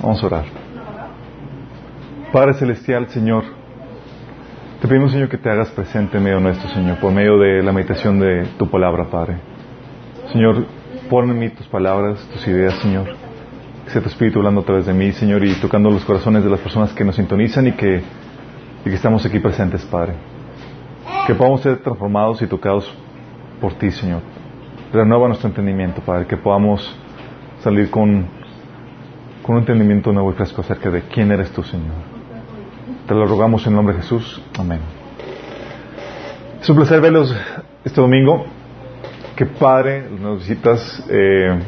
Vamos a orar. Padre Celestial, Señor, te pedimos, Señor, que te hagas presente en medio nuestro, Señor, por medio de la meditación de tu palabra, Padre. Señor, pon en mí tus palabras, tus ideas, Señor. Que sea tu Espíritu hablando a través de mí, Señor, y tocando los corazones de las personas que nos sintonizan y que, y que estamos aquí presentes, Padre. Que podamos ser transformados y tocados por ti, Señor. Renueva nuestro entendimiento, Padre, que podamos salir con, con un entendimiento nuevo y fresco acerca de quién eres tú, Señor. Te lo rogamos en nombre de Jesús. Amén. Es un placer verlos este domingo. Que Padre, nos visitas, eh,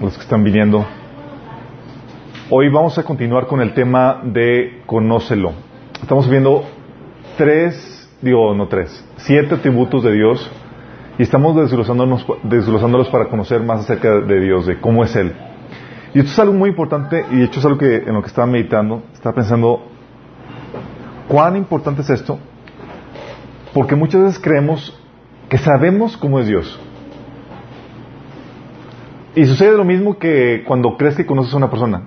los que están viniendo. Hoy vamos a continuar con el tema de conócelo. Estamos viendo tres, digo, no tres, siete atributos de Dios y estamos desglosándonos, desglosándolos para conocer más acerca de Dios, de cómo es Él. Y esto es algo muy importante y de hecho es algo que en lo que estaba meditando, estaba pensando, ¿cuán importante es esto? Porque muchas veces creemos que sabemos cómo es Dios. Y sucede lo mismo que cuando crees que conoces a una persona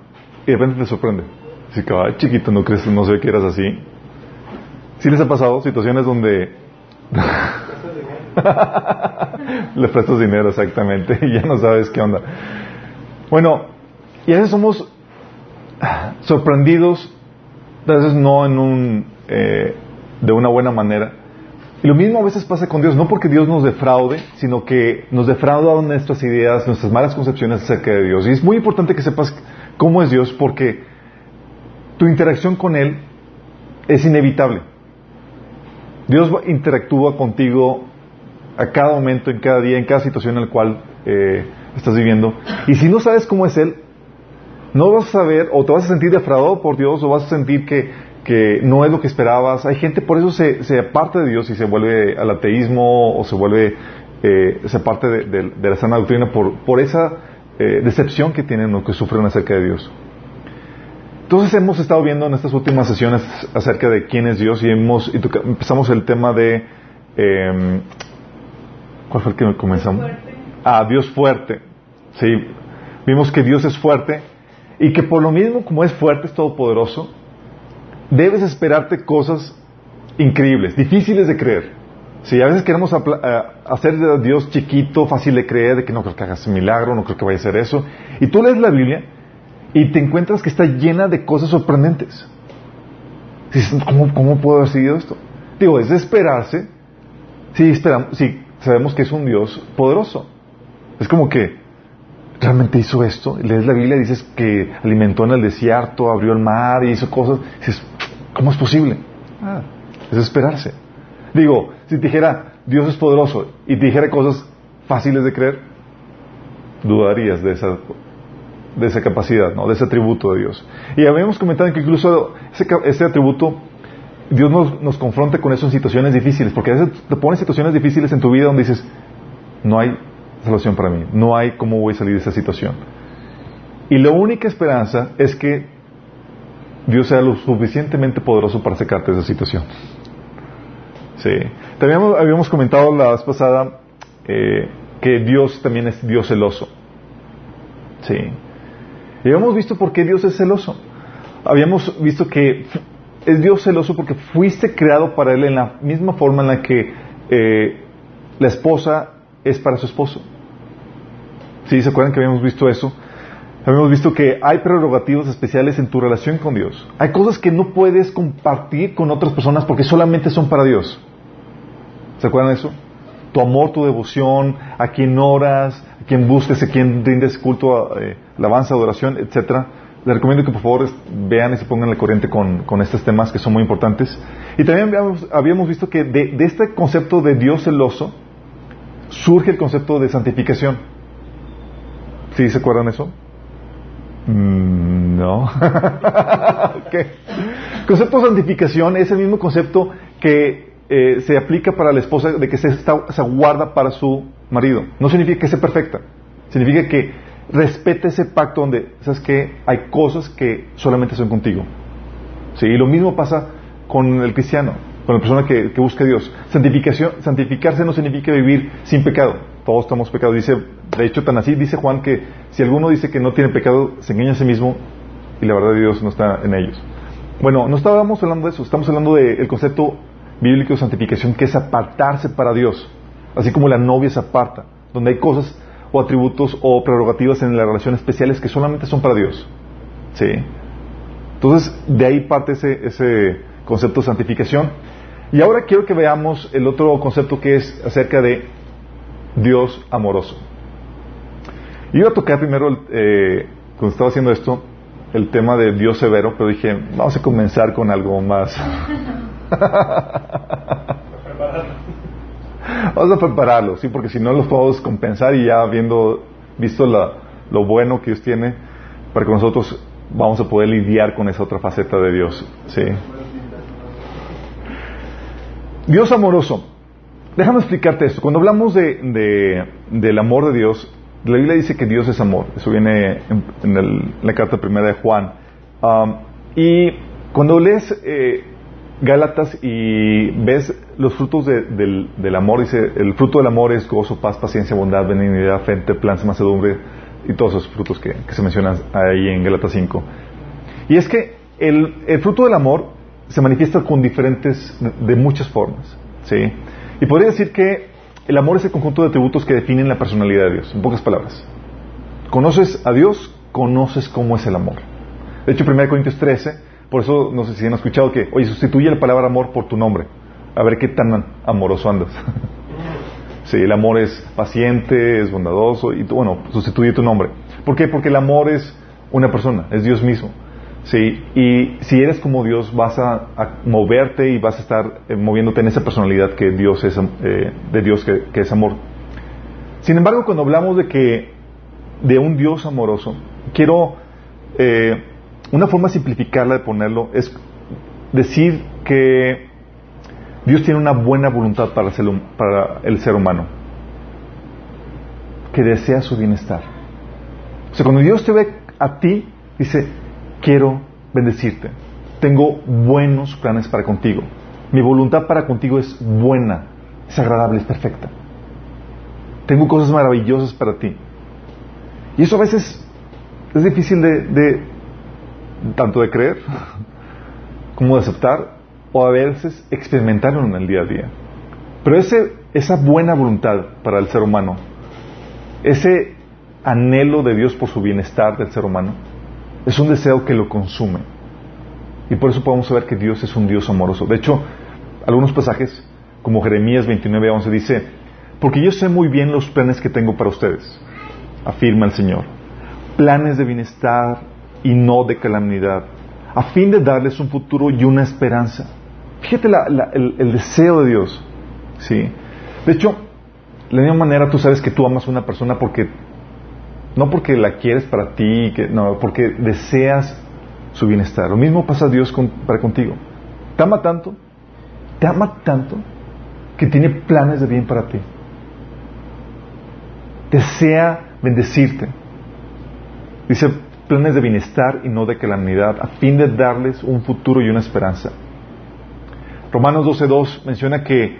y de repente te sorprende. Así que, ay, chiquito, no crees, no sé que eras así. ¿Sí les ha pasado situaciones donde le prestas dinero exactamente y ya no sabes qué onda? Bueno, y a veces somos sorprendidos, a veces no en un, eh, de una buena manera. Y lo mismo a veces pasa con Dios, no porque Dios nos defraude, sino que nos defrauda nuestras ideas, nuestras malas concepciones acerca de Dios. Y es muy importante que sepas cómo es Dios porque tu interacción con Él es inevitable. Dios interactúa contigo a cada momento, en cada día, en cada situación en la cual eh, estás viviendo. Y si no sabes cómo es Él, no vas a saber o te vas a sentir defraudado por Dios o vas a sentir que, que no es lo que esperabas. Hay gente por eso se, se aparta de Dios y se vuelve al ateísmo o se vuelve, eh, se aparte de, de, de, la sana doctrina por, por esa eh, decepción que tienen o que sufren acerca de Dios. Entonces hemos estado viendo en estas últimas sesiones acerca de quién es Dios y hemos y toca, empezamos el tema de eh, ¿cuál fue el que comenzamos? Ah, Dios fuerte. Sí, vimos que Dios es fuerte y que por lo mismo como es fuerte, es todopoderoso, debes esperarte cosas increíbles, difíciles de creer. Si a veces queremos hacer de Dios chiquito, fácil de creer, de que no creo que hagas milagro, no creo que vaya a hacer eso, y tú lees la Biblia y te encuentras que está llena de cosas sorprendentes. ¿Cómo, puedo haber seguido esto? Digo, es de esperarse si, si sabemos que es un Dios poderoso. Es como que, realmente hizo esto. Lees la Biblia dices que alimentó en el desierto, abrió el mar y hizo cosas. dices, ¿cómo es posible? Ah, es esperarse. Digo, si dijera, Dios es poderoso y te dijera cosas fáciles de creer, dudarías de esa, de esa capacidad, ¿no? de ese atributo de Dios. Y habíamos comentado que incluso ese, ese atributo, Dios nos, nos, confronta con eso en situaciones difíciles, porque a veces te pones situaciones difíciles en tu vida donde dices, no hay salvación para mí. No hay cómo voy a salir de esa situación. Y la única esperanza es que Dios sea lo suficientemente poderoso para sacarte de esa situación. Sí. También habíamos comentado la vez pasada eh, que Dios también es Dios celoso. Sí. Y habíamos visto por qué Dios es celoso. Habíamos visto que es Dios celoso porque fuiste creado para Él en la misma forma en la que eh, la esposa es para su esposo. ¿Sí? ¿Se acuerdan que habíamos visto eso? Habíamos visto que hay prerrogativas especiales en tu relación con Dios. Hay cosas que no puedes compartir con otras personas porque solamente son para Dios. ¿Se acuerdan de eso? Tu amor, tu devoción, a quien oras, a quien busques, a quien rindes culto, eh, alabanza, adoración, etcétera. Les recomiendo que por favor vean y se pongan la corriente con, con estos temas que son muy importantes. Y también habíamos, habíamos visto que de, de este concepto de Dios celoso surge el concepto de santificación. ¿Sí se acuerdan eso? Mm, no. El concepto de santificación es el mismo concepto que eh, se aplica para la esposa de que se, está, se guarda para su marido. No significa que sea perfecta. Significa que respete ese pacto donde, ¿sabes que Hay cosas que solamente son contigo. ¿Sí? Y lo mismo pasa con el cristiano, con la persona que, busca a Dios. Santificación, santificarse no significa vivir sin pecado. Todos estamos pecados. Dice, de hecho, tan así dice Juan que si alguno dice que no tiene pecado, se engaña a sí mismo y la verdad de Dios no está en ellos. Bueno, no estábamos hablando de eso, estamos hablando del concepto bíblico de santificación que es apartarse para Dios, así como la novia se aparta, donde hay cosas o atributos o prerrogativas en las relaciones especiales que solamente son para Dios. ¿Sí? Entonces, de ahí parte ese concepto de santificación. Y ahora quiero que veamos el otro concepto que es acerca de Dios amoroso. Iba a tocar primero, eh, cuando estaba haciendo esto, el tema de Dios severo, pero dije, vamos a comenzar con algo más. vamos a prepararlo, sí, porque si no los podemos compensar y ya habiendo visto lo bueno que Dios tiene, para que nosotros vamos a poder lidiar con esa otra faceta de Dios, sí. Dios amoroso. Déjame explicarte esto. Cuando hablamos de, del amor de Dios, la Biblia dice que Dios es amor. Eso viene en, la carta primera de Juan. Y cuando lees eh, Gálatas y ves los frutos del, amor, dice, el fruto del amor es gozo, paz, paciencia, bondad, benignidad, fe, plan, macedumbre y todos esos frutos que, se mencionan ahí en Gálatas 5. Y es que el fruto del amor se manifiesta con diferentes, de muchas formas. ¿sí? Y podría decir que el amor es el conjunto de atributos que definen la personalidad de Dios, en pocas palabras. Conoces a Dios, conoces cómo es el amor. De hecho, 1 Corintios 13, por eso no sé si han escuchado que, oye, sustituye la palabra amor por tu nombre. A ver qué tan amoroso andas. sí, el amor es paciente, es bondadoso, y bueno, sustituye tu nombre. ¿Por qué? Porque el amor es una persona, es Dios mismo. Sí, y si eres como Dios, vas a, moverte y vas a estar eh, moviéndote en esa personalidad que Dios es, eh, de Dios que, es amor. Sin embargo, cuando hablamos de que de un Dios amoroso, quiero eh, una forma simplificarla de ponerlo es decir que Dios tiene una buena voluntad para para el ser humano, que desea su bienestar. O sea, cuando Dios te ve a ti, dice, quiero bendecirte. Tengo buenos planes para contigo. Mi voluntad para contigo es buena, es agradable, es perfecta. Tengo cosas maravillosas para ti. Y eso a veces es difícil de, tanto de creer como de aceptar o a veces experimentarlo en el día a día. Pero ese, esa buena voluntad para el ser humano, ese anhelo de Dios por su bienestar del ser humano, es un deseo que lo consume. Y por eso podemos saber que Dios es un Dios amoroso. De hecho, algunos pasajes, como Jeremías 29, 11, dice, porque yo sé muy bien los planes que tengo para ustedes, afirma el Señor. Planes de bienestar y no de calamidad, a fin de darles un futuro y una esperanza. Fíjate el, el, deseo de Dios. ¿sí? De hecho, de la misma manera tú sabes que tú amas a una persona porque no porque la quieres para ti, no, porque deseas su bienestar. Lo mismo pasa a Dios para contigo. Te ama tanto, te ama tanto, que tiene planes de bien para ti. Desea bendecirte. Dice planes de bienestar y no de calamidad, a fin de darles un futuro y una esperanza. Romanos 12.2 menciona que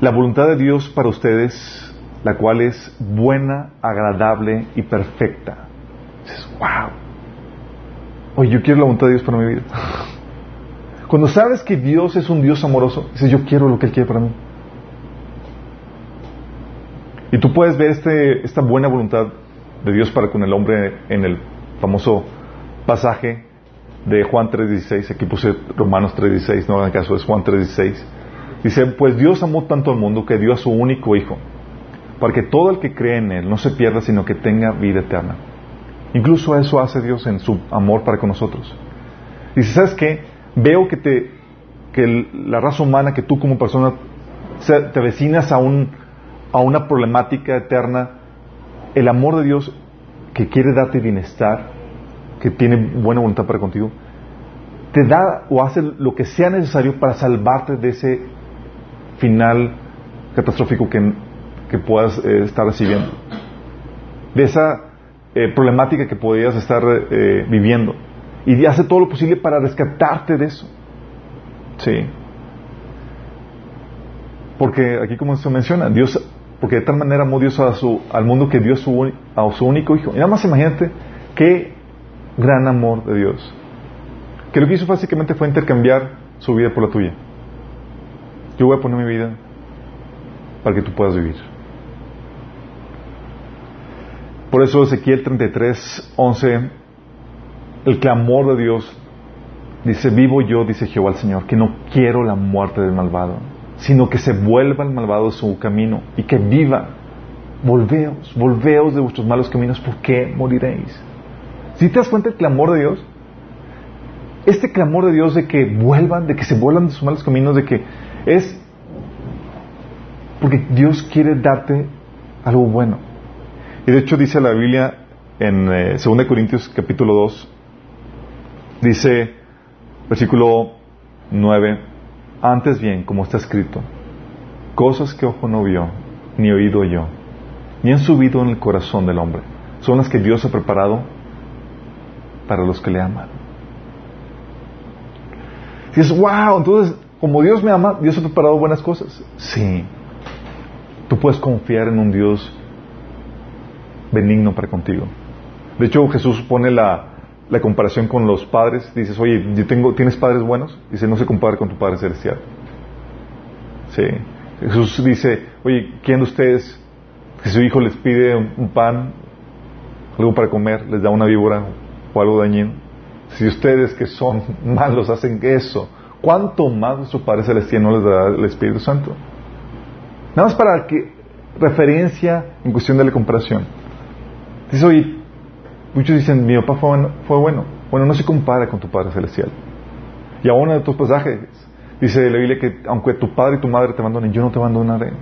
la voluntad de Dios para ustedes la cual es buena, agradable y perfecta. Dices, wow. Oye, yo quiero la voluntad de Dios para mi vida. Cuando sabes que Dios es un Dios amoroso, dices, yo quiero lo que Él quiere para mí. Y tú puedes ver este, esta buena voluntad de Dios para con el hombre en el famoso pasaje de Juan 3.16. Aquí puse Romanos 3.16, no en caso, es Juan 3.16. Dice, pues Dios amó tanto al mundo que dio a su único Hijo para que todo el que cree en Él no se pierda, sino que tenga vida eterna. Incluso eso hace Dios en su amor para con nosotros. Dice, ¿sabes qué? Veo que, te, que la raza humana, que tú como persona te vecinas a, un, a una problemática eterna, el amor de Dios que quiere darte bienestar, que tiene buena voluntad para contigo, te da o hace lo que sea necesario para salvarte de ese final catastrófico que puedas eh, estar recibiendo, de esa eh, problemática que podías estar eh, viviendo. Y hace todo lo posible para rescatarte de eso. Sí. Porque aquí como se menciona, Dios, porque de tal manera amó Dios a su, al mundo que dio su, a su único hijo. Y nada más imagínate qué gran amor de Dios. Que lo que hizo básicamente fue intercambiar su vida por la tuya. Yo voy a poner mi vida para que tú puedas vivir. Por eso Ezequiel 33, 11, el clamor de Dios dice, vivo yo, dice Jehová el Señor, que no quiero la muerte del malvado, sino que se vuelva el malvado de su camino y que viva. Volveos, volveos de vuestros malos caminos, porque moriréis? Si te das cuenta del clamor de Dios, este clamor de Dios de que vuelvan, de que se vuelvan de sus malos caminos, de que es porque Dios quiere darte algo bueno. Y de hecho dice la Biblia en 2 eh, Corintios capítulo 2, dice versículo 9, antes bien, como está escrito, cosas que ojo no vio, ni oído yo, ni han subido en el corazón del hombre, son las que Dios ha preparado para los que le aman. Y es wow, entonces, como Dios me ama, Dios ha preparado buenas cosas. Sí. Tú puedes confiar en un Dios benigno para contigo. De hecho, Jesús pone la, comparación con los padres. Dices, oye, yo tengo, ¿tienes padres buenos? Dice, no se compara con tu Padre Celestial. Sí. Jesús dice, oye, ¿quién de ustedes, si su hijo les pide un, pan, algo para comer, les da una víbora o algo dañino? Si ustedes que son malos hacen eso, ¿cuánto más su Padre Celestial no les dará el Espíritu Santo? Nada más para que referencia en cuestión de la comparación. Dice, oye, muchos dicen, mi papá fue bueno, fue bueno. Bueno, no se compara con tu Padre Celestial. Y aún en otros pasajes dice la Biblia que aunque tu padre y tu madre te abandonen, yo no te abandonaré.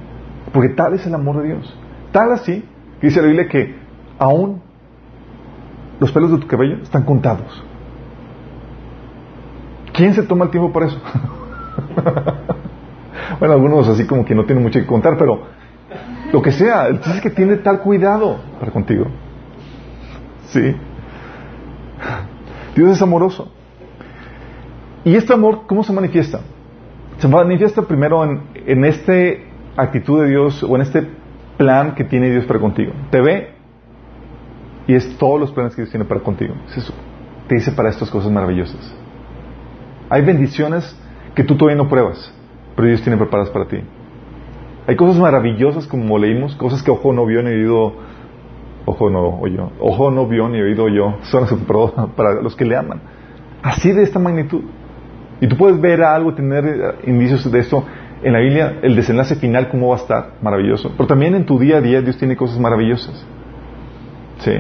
Porque tal es el amor de Dios. Tal así, que dice la Biblia que aún los pelos de tu cabello están contados. ¿Quién se toma el tiempo para eso? bueno, algunos así como que no tienen mucho que contar, pero lo que sea, el es que tiene tal cuidado para contigo. ¿Sí? Dios es amoroso. ¿Y este amor cómo se manifiesta? Se manifiesta primero en, en esta actitud de Dios o en este plan que tiene Dios para contigo. Te ve y es todos los planes que Dios tiene para contigo. Te dice para estas cosas maravillosas. Hay bendiciones que tú todavía no pruebas, pero Dios tiene preparadas para ti. Hay cosas maravillosas como leímos, cosas que ojo no vio ni oído Ojo no oyó. Ojo no vio ni oído yo. Son para los que le aman. Así de esta magnitud. Y tú puedes ver algo, tener eh, indicios de esto en la Biblia, el desenlace final, cómo va a estar. Maravilloso. Pero también en tu día a día Dios tiene cosas maravillosas. Sí.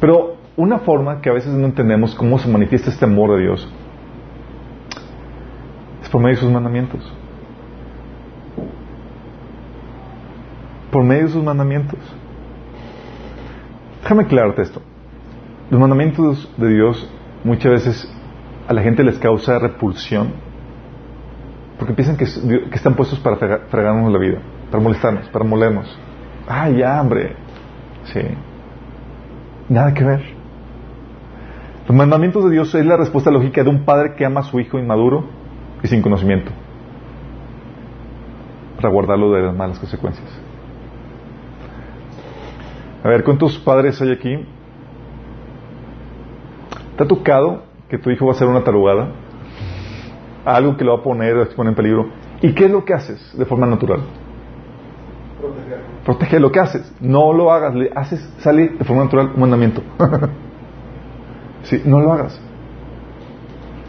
Pero una forma que a veces no entendemos cómo se manifiesta este amor de Dios es por medio de sus mandamientos. Por medio de sus mandamientos. Déjame aclararte esto. Los mandamientos de Dios muchas veces a la gente les causa repulsión porque piensan que, están puestos para fregarnos la vida, para molestarnos, para molernos. Ah, ya, hombre. Sí. Nada que ver. Los mandamientos de Dios es la respuesta lógica de un padre que ama a su hijo inmaduro y sin conocimiento para guardarlo de las malas consecuencias. A ver, ¿cuántos padres hay aquí? ¿Te ha tocado que tu hijo va a hacer una tarugada? Algo que lo va a poner, a poner en peligro. ¿Y qué es lo que haces de forma natural? Proteger. Proteger lo que haces. No lo hagas, le haces, sale de forma natural un mandamiento. sí, no lo hagas.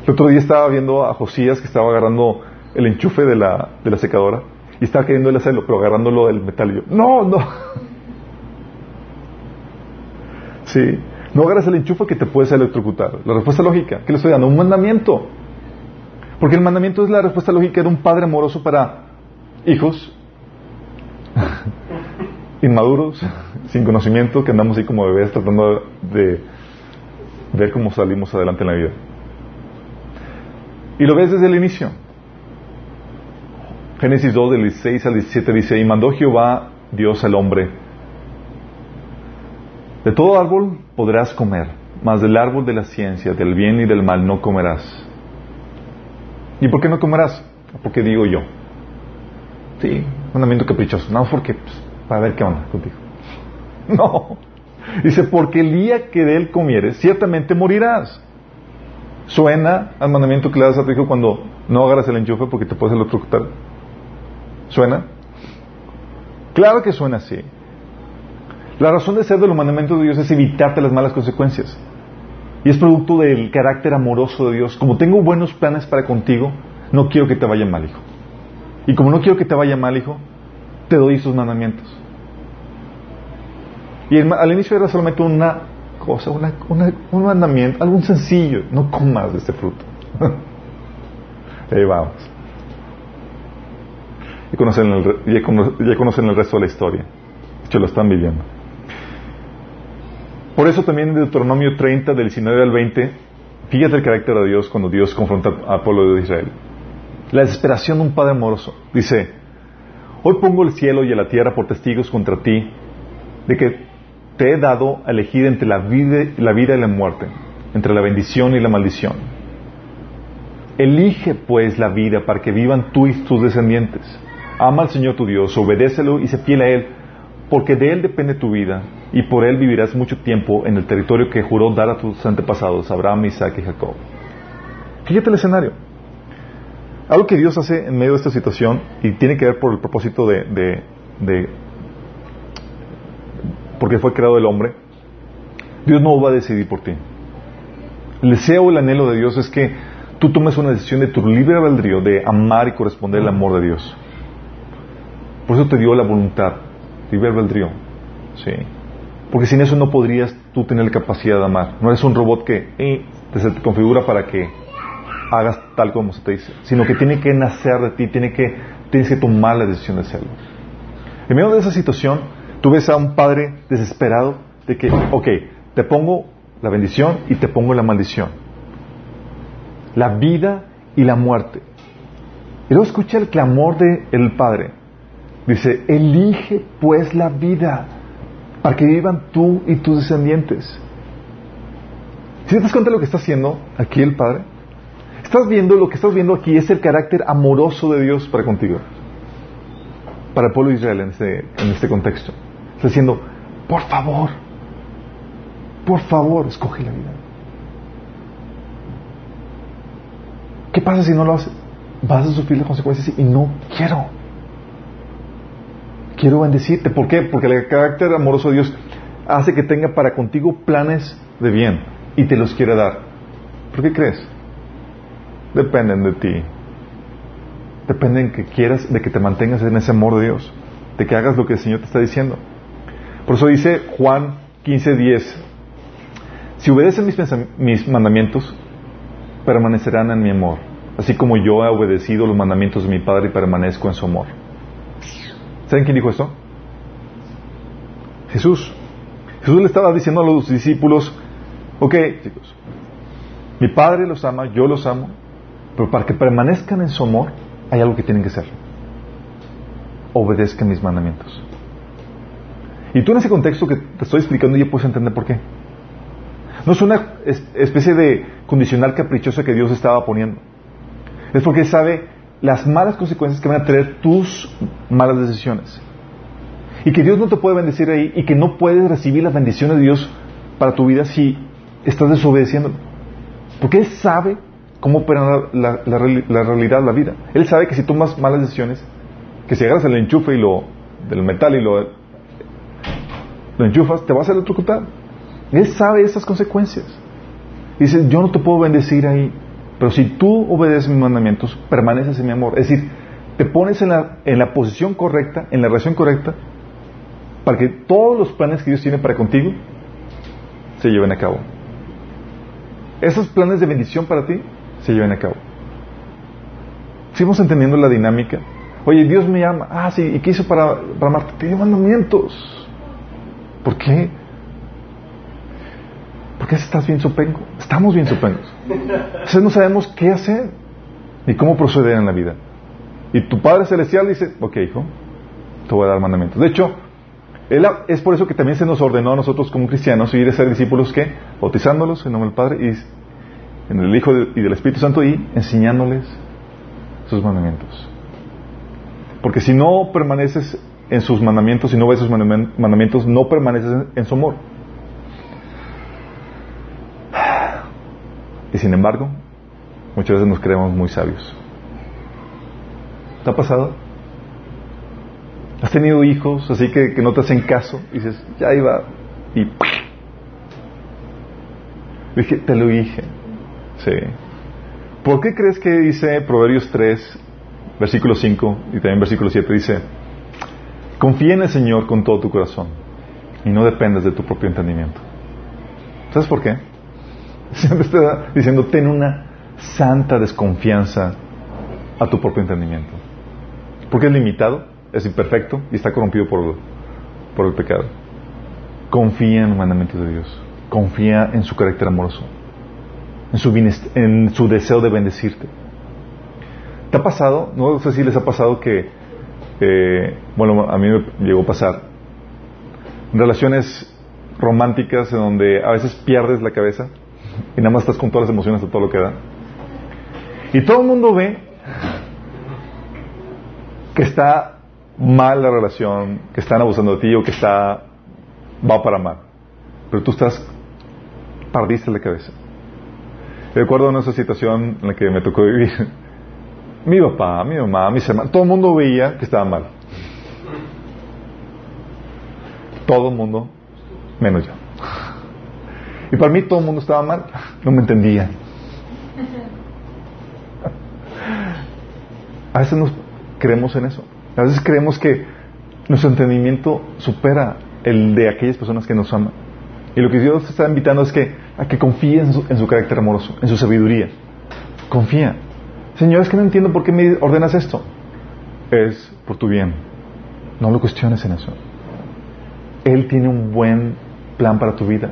El otro día estaba viendo a Josías que estaba agarrando el enchufe de la, de la secadora y estaba queriendo hacerlo, pero agarrándolo del metal. Y yo, no, no. Sí. No agarres el enchufe que te puedes electrocutar. La respuesta lógica, ¿qué le estoy dando? Un mandamiento. Porque el mandamiento es la respuesta lógica de un padre amoroso para hijos inmaduros, sin conocimiento, que andamos así como bebés tratando de ver cómo salimos adelante en la vida. Y lo ves desde el inicio. Génesis 2, del 16 al 17 dice, y mandó Jehová Dios al hombre de todo árbol podrás comer, mas del árbol de la ciencia, del bien y del mal no comerás. ¿Y por qué no comerás? Porque digo yo. Sí, mandamiento caprichoso. No, porque pues, para ver qué onda contigo. No. Dice, porque el día que de él comieres, ciertamente morirás. Suena al mandamiento que le das a tu hijo cuando no agarras el enchufe porque te puedes electrocutar. ¿Suena? Claro que suena así. La razón de ser de los mandamientos de Dios es evitarte las malas consecuencias. Y es producto del carácter amoroso de Dios. Como tengo buenos planes para contigo, no quiero que te vaya mal, hijo. Y como no quiero que te vaya mal, hijo, te doy esos mandamientos. Y al inicio era solamente una cosa, un mandamiento, algo sencillo. No comas de este fruto. Ahí vamos. Ya conocen, el, el resto de la historia. De lo están viviendo. Por eso también en Deuteronomio 30, del 19 al 20, fíjate el carácter de Dios cuando Dios confronta al pueblo de Israel. La desesperación de un padre amoroso. Dice, hoy pongo el cielo y a la tierra por testigos contra ti de que te he dado a elegir entre la vida, la vida y la muerte, entre la bendición y la maldición. Elige pues la vida para que vivan tú y tus descendientes. Ama al Señor tu Dios, obedécelo y sé fiel a Él, porque de Él depende tu vida y por Él vivirás mucho tiempo en el territorio que juró dar a tus antepasados, Abraham, Isaac y Jacob. Fíjate el escenario. Algo que Dios hace en medio de esta situación y tiene que ver por el propósito de, de, de porque fue creado el hombre, Dios no va a decidir por ti. El deseo, el anhelo de Dios es que tú tomes una decisión de tu libre albedrío de amar y corresponder al amor de Dios. Por eso te dio la voluntad, libre albedrío. Sí. Porque sin eso no podrías tú tener la capacidad de amar. No eres un robot que eh, se te configura para que hagas tal como se te dice, sino que tiene que nacer de ti, tiene que, tienes que tomar la decisión de hacerlo. En medio de esa situación, tú ves a un padre desesperado de que, ok, te pongo la bendición y te pongo la maldición. La vida y la muerte. Y luego escucha el clamor del Padre. Dice, elige pues la vida para que vivan tú y tus descendientes. ¿Si te das cuenta de lo que está haciendo aquí el Padre? Estás viendo, lo que estás viendo aquí es el carácter amoroso de Dios para contigo. Para el pueblo de Israel en este, en este contexto. Está diciendo, por favor, por favor, escoge la vida. ¿Qué pasa si no lo haces? Vas a sufrir las consecuencias y no quiero quiero bendecirte. ¿Por qué? Porque el carácter amoroso de Dios hace que tenga para contigo planes de bien y te los quiere dar. ¿Por qué crees? Dependen de ti. Dependen que quieras, de que te mantengas en ese amor de Dios, de que hagas lo que el Señor te está diciendo. Por eso dice Juan 15:10, si obedecen mis, mis mandamientos, permanecerán en mi amor, así como yo he obedecido los mandamientos de mi Padre y permanezco en su amor. ¿Saben quién dijo esto? Jesús. Jesús le estaba diciendo a los discípulos, ok, chicos, mi Padre los ama, yo los amo, pero para que permanezcan en su amor hay algo que tienen que hacer. Obedezcan mis mandamientos. Y tú en ese contexto que te estoy explicando ya puedes entender por qué. No es una especie de condicional caprichosa que Dios estaba poniendo. Es porque sabe las malas consecuencias que van a tener tus malas decisiones. Y que Dios no te puede bendecir ahí y que no puedes recibir las bendiciones de Dios para tu vida si estás desobedeciendo. Porque Él sabe cómo opera la, la, realidad, la vida. Él sabe que si tomas malas decisiones, que si agarras el enchufe y lo, del metal y lo, lo enchufas, te vas a electrocutar. Él sabe esas consecuencias. dice, yo no te puedo bendecir ahí. Pero si tú obedeces mis mandamientos, permaneces en mi amor. Es decir, te pones en la, en la posición correcta, en la relación correcta, para que todos los planes que Dios tiene para contigo se lleven a cabo. Esos planes de bendición para ti se lleven a cabo. Seguimos entendiendo la dinámica. Oye, Dios me ama. Ah, sí, ¿y qué hizo para, para amarte? Te dio mandamientos. ¿Por qué? ¿Por qué estás bien sopengo? Estamos bien sopengos. Entonces no sabemos qué hacer ni cómo proceder en la vida. Y tu Padre Celestial dice, ok, hijo, te voy a dar mandamientos. De hecho, es por eso que también se nos ordenó a nosotros como cristianos ir a ser discípulos que, bautizándolos en nombre del Padre y en el Hijo y del Espíritu Santo y enseñándoles sus mandamientos. Porque si no permaneces en sus mandamientos y no ves sus mandamientos, no permaneces en su amor. Y sin embargo, muchas veces nos creemos muy sabios. ¿Te ha pasado? ¿Has tenido hijos así que, que no te hacen caso? Y dices, ya iba. Y dije, te lo dije. Sí. ¿Por qué crees que dice Proverbios 3, versículo 5 y también versículo 7? Dice, confía en el Señor con todo tu corazón y no dependas de tu propio entendimiento. ¿Sabes por qué? Siempre está diciendo, ten una santa desconfianza a tu propio entendimiento. Porque es limitado, es imperfecto y está corrompido por, por el pecado. Confía en los mandamientos de Dios. Confía en su carácter amoroso. En su, en su deseo de bendecirte. ¿Te ha pasado? No sé si les ha pasado que, eh, bueno, a mí me llegó a pasar, relaciones románticas en donde a veces pierdes la cabeza y nada más estás con todas las emociones de todo lo que da. Y todo el mundo ve que está mal la relación, que están abusando de ti o que está va para mal. Pero tú estás perdiste la cabeza. Recuerdo esa situación en la que me tocó vivir. Mi papá, mi mamá, mis hermanos, todo el mundo veía que estaba mal. Todo el mundo, menos yo. Y para mí todo el mundo estaba mal, no me entendía. A veces nos creemos en eso. A veces creemos que nuestro entendimiento supera el de aquellas personas que nos aman. Y lo que Dios está invitando es que a que confíe en su, en su carácter amoroso, en su sabiduría. Confía. Señor, es que no entiendo por qué me ordenas esto. Es por tu bien. No lo cuestiones en eso. Él tiene un buen plan para tu vida.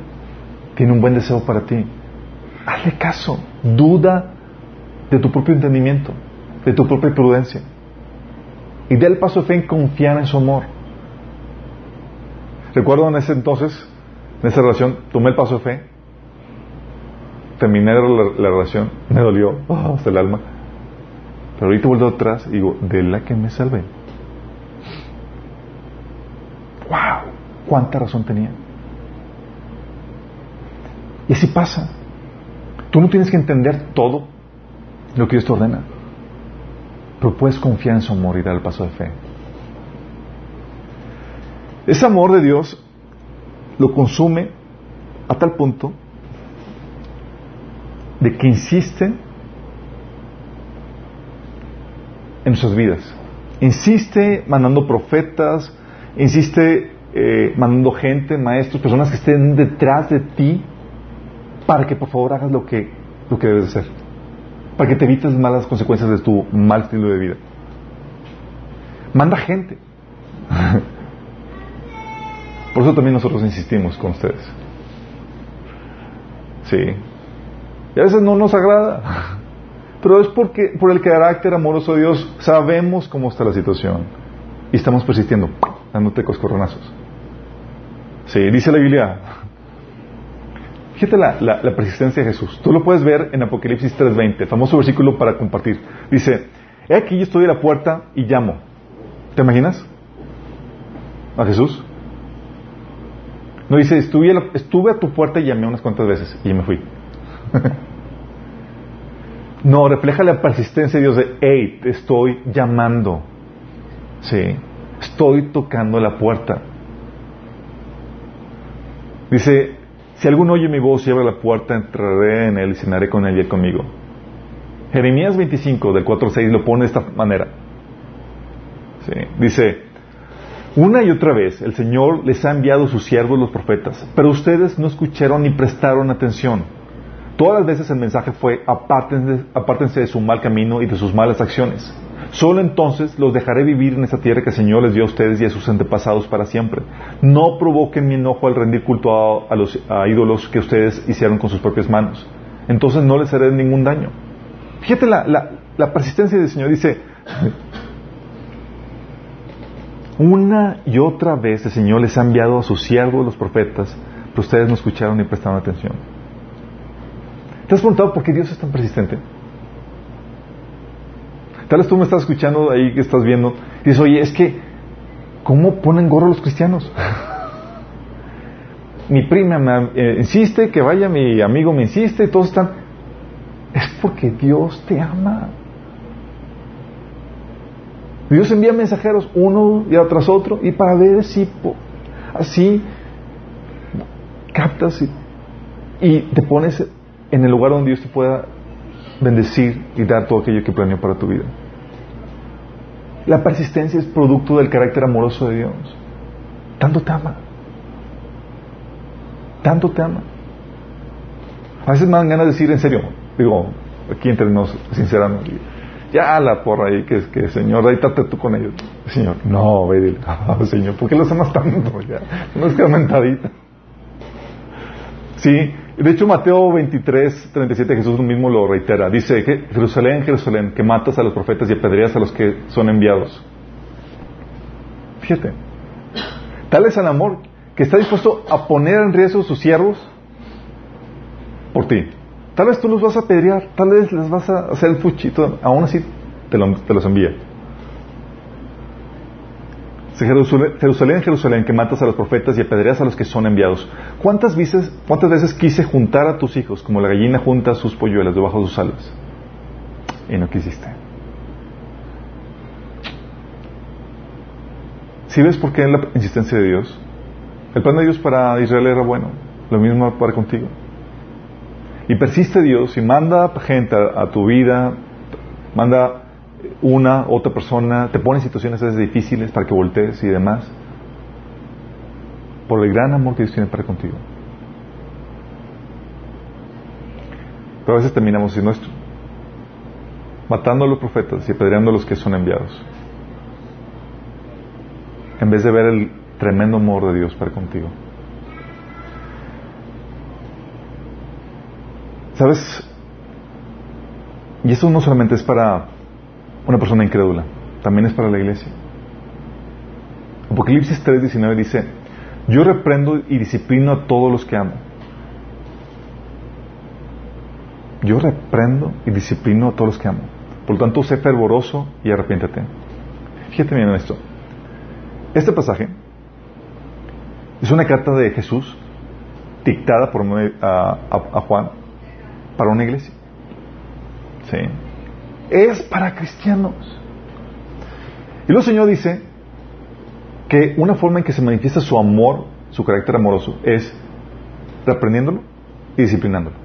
Tiene un buen deseo para ti. Hazle caso. Duda de tu propio entendimiento, de tu propia prudencia. Y dé el paso de fe en confiar en su amor. Recuerdo en ese entonces, en esa relación, tomé el paso de fe, terminé la, relación, me dolió oh, hasta el alma. Pero ahorita vuelvo atrás y digo, de la que me salvé. ¡Wow! ¿Cuánta razón tenía? Y así pasa. Tú no tienes que entender todo lo que Dios te ordena. Pero puedes confiar en su amor y dar el paso de fe. Ese amor de Dios lo consume a tal punto de que insiste en nuestras vidas. Insiste mandando profetas, insiste eh, mandando gente, maestros, personas que estén detrás de ti para que por favor hagas lo que, lo que debes hacer. Para que te evites malas consecuencias de tu mal estilo de vida. Manda gente. Por eso también nosotros insistimos con ustedes. Sí. Y a veces no nos agrada. Pero es porque por el carácter amoroso de Dios sabemos cómo está la situación. Y estamos persistiendo, dándote coscorronazos. Sí, dice la Biblia. Fíjate la, la, persistencia de Jesús. Tú lo puedes ver en Apocalipsis 3.20, famoso versículo para compartir. Dice, he aquí yo estoy a la puerta y llamo. ¿Te imaginas? A Jesús. No dice, estuve a, tu puerta y llamé unas cuantas veces y me fui. no, refleja la persistencia de Dios de, hey, te estoy llamando. Sí, estoy tocando la puerta. Dice, si alguno oye mi voz y abre la puerta, entraré en él y cenaré con él y él conmigo. Jeremías 25, del 4 al 6, lo pone de esta manera. Dice, una y otra vez el Señor les ha enviado sus siervos los profetas, pero ustedes no escucharon ni prestaron atención. Todas las veces el mensaje fue apártense, de su mal camino y de sus malas acciones. Solo entonces los dejaré vivir en esa tierra que el Señor les dio a ustedes y a sus antepasados para siempre. No provoquen mi enojo al rendir culto a, los ídolos que ustedes hicieron con sus propias manos. Entonces no les haré ningún daño. Fíjate la, la persistencia del Señor. Dice, una y otra vez el Señor les ha enviado a sus siervos, los profetas, pero ustedes no escucharon ni prestaron atención. ¿Te has preguntado por qué Dios es tan persistente? Tal vez tú me estás escuchando ahí que estás viendo y dices, oye, es que, ¿cómo ponen gorro los cristianos? mi prima me eh, insiste que vaya, mi amigo me insiste, y todos están. es porque Dios te ama. Dios envía mensajeros uno y tras otro y para ver si así captas y, te pones en el lugar donde Dios te pueda bendecir y dar todo aquello que planeó para tu vida. La persistencia es producto del carácter amoroso de Dios. Tanto te ama. Tanto te ama. A veces me dan ganas de decir en serio, digo, aquí entre nos, sinceramente, ya la porra ahí, que, que Señor, ahí trate tú con ellos. Señor, no, ve, Señor, ¿por qué los amas tanto? Ya, no es que aumentadita. Sí, de hecho Mateo 23, 37 Jesús mismo lo reitera. Dice, que Jerusalén, Jerusalén, que matas a los profetas y apedreas a los que son enviados. Fíjate, tal es el amor que está dispuesto a poner en riesgo sus siervos por ti. Tal vez tú los vas a apedrear, tal vez les vas a hacer el fuchito, aún así te, te los envía. Jerusalén, Jerusalén, que matas a los profetas y apedreas a los que son enviados. ¿Cuántas veces, ¿Cuántas veces quise juntar a tus hijos como la gallina junta sus polluelas debajo de sus alas? Y no quisiste. ¿Sí ves por qué es la insistencia de Dios? El plan de Dios para Israel era bueno, lo mismo para contigo. Y persiste Dios y manda gente a, a tu vida, manda una, otra persona, te pone en situaciones a veces difíciles para que voltees y demás, por el gran amor que Dios tiene para contigo. Pero a veces terminamos sin nuestro, matando a los profetas y apedreando a los que son enviados, en vez de ver el tremendo amor de Dios para contigo. ¿Sabes? Y eso no solamente es para una persona incrédula, también es para la iglesia. Apocalipsis 3:19 dice, yo reprendo y disciplino a todos los que amo. Yo reprendo y disciplino a todos los que amo. Por lo tanto, sé fervoroso y arrepiéntate. Fíjate bien en esto. Este pasaje es una carta de Jesús dictada por a Juan para una iglesia. Sí es para cristianos. Y luego el Señor dice que una forma en que se manifiesta su amor, su carácter amoroso, es reprendiéndolo y disciplinándolo.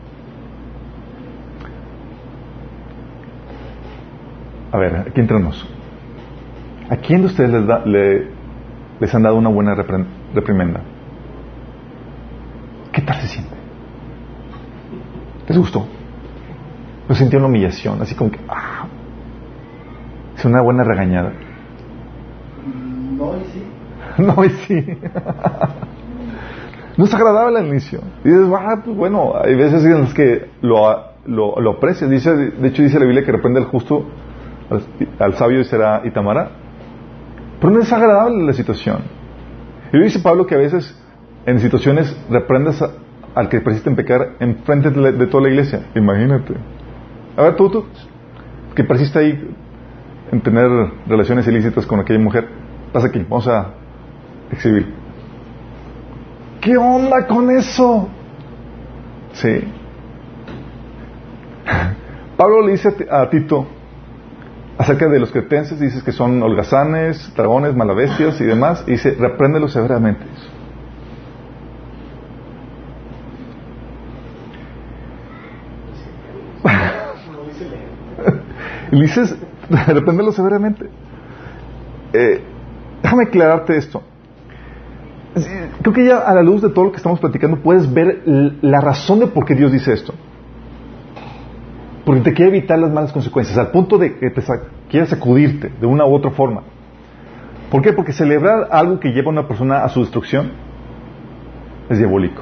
A ver, aquí entramos. ¿A quién de ustedes les, han dado una buena reprimenda? ¿Qué tal se siente? ¿Les gustó? ¿No sintió una humillación? Así como que, ah, es una buena regañada. No y sí. no y sí. no es agradable al inicio. Y dices, ah, pues bueno, hay veces en las que lo, lo, lo aprecias. Dice, de hecho dice la Biblia que reprende al justo, al, sabio y será Itamara. Pero no es agradable la situación. Y dice Pablo que a veces en situaciones reprendes al que persiste en pecar en frente de, de, toda la iglesia. Imagínate. A ver, tú, tú, que persiste ahí en tener relaciones ilícitas con aquella mujer. Pasa aquí, vamos a exhibir. ¿Qué onda con eso? Sí. Pablo le dice a Tito acerca de los cretenses, dices que son holgazanes, dragones, malabestias y demás, y dice, repréndelos severamente. y dices, Reprenderlo severamente. Eh, déjame aclararte esto. Creo que ya a la luz de todo lo que estamos platicando puedes ver la razón de por qué Dios dice esto. Porque te quiere evitar las malas consecuencias, al punto de que te quiere sacudirte de una u otra forma. ¿Por qué? Porque celebrar algo que lleva a una persona a su destrucción es diabólico.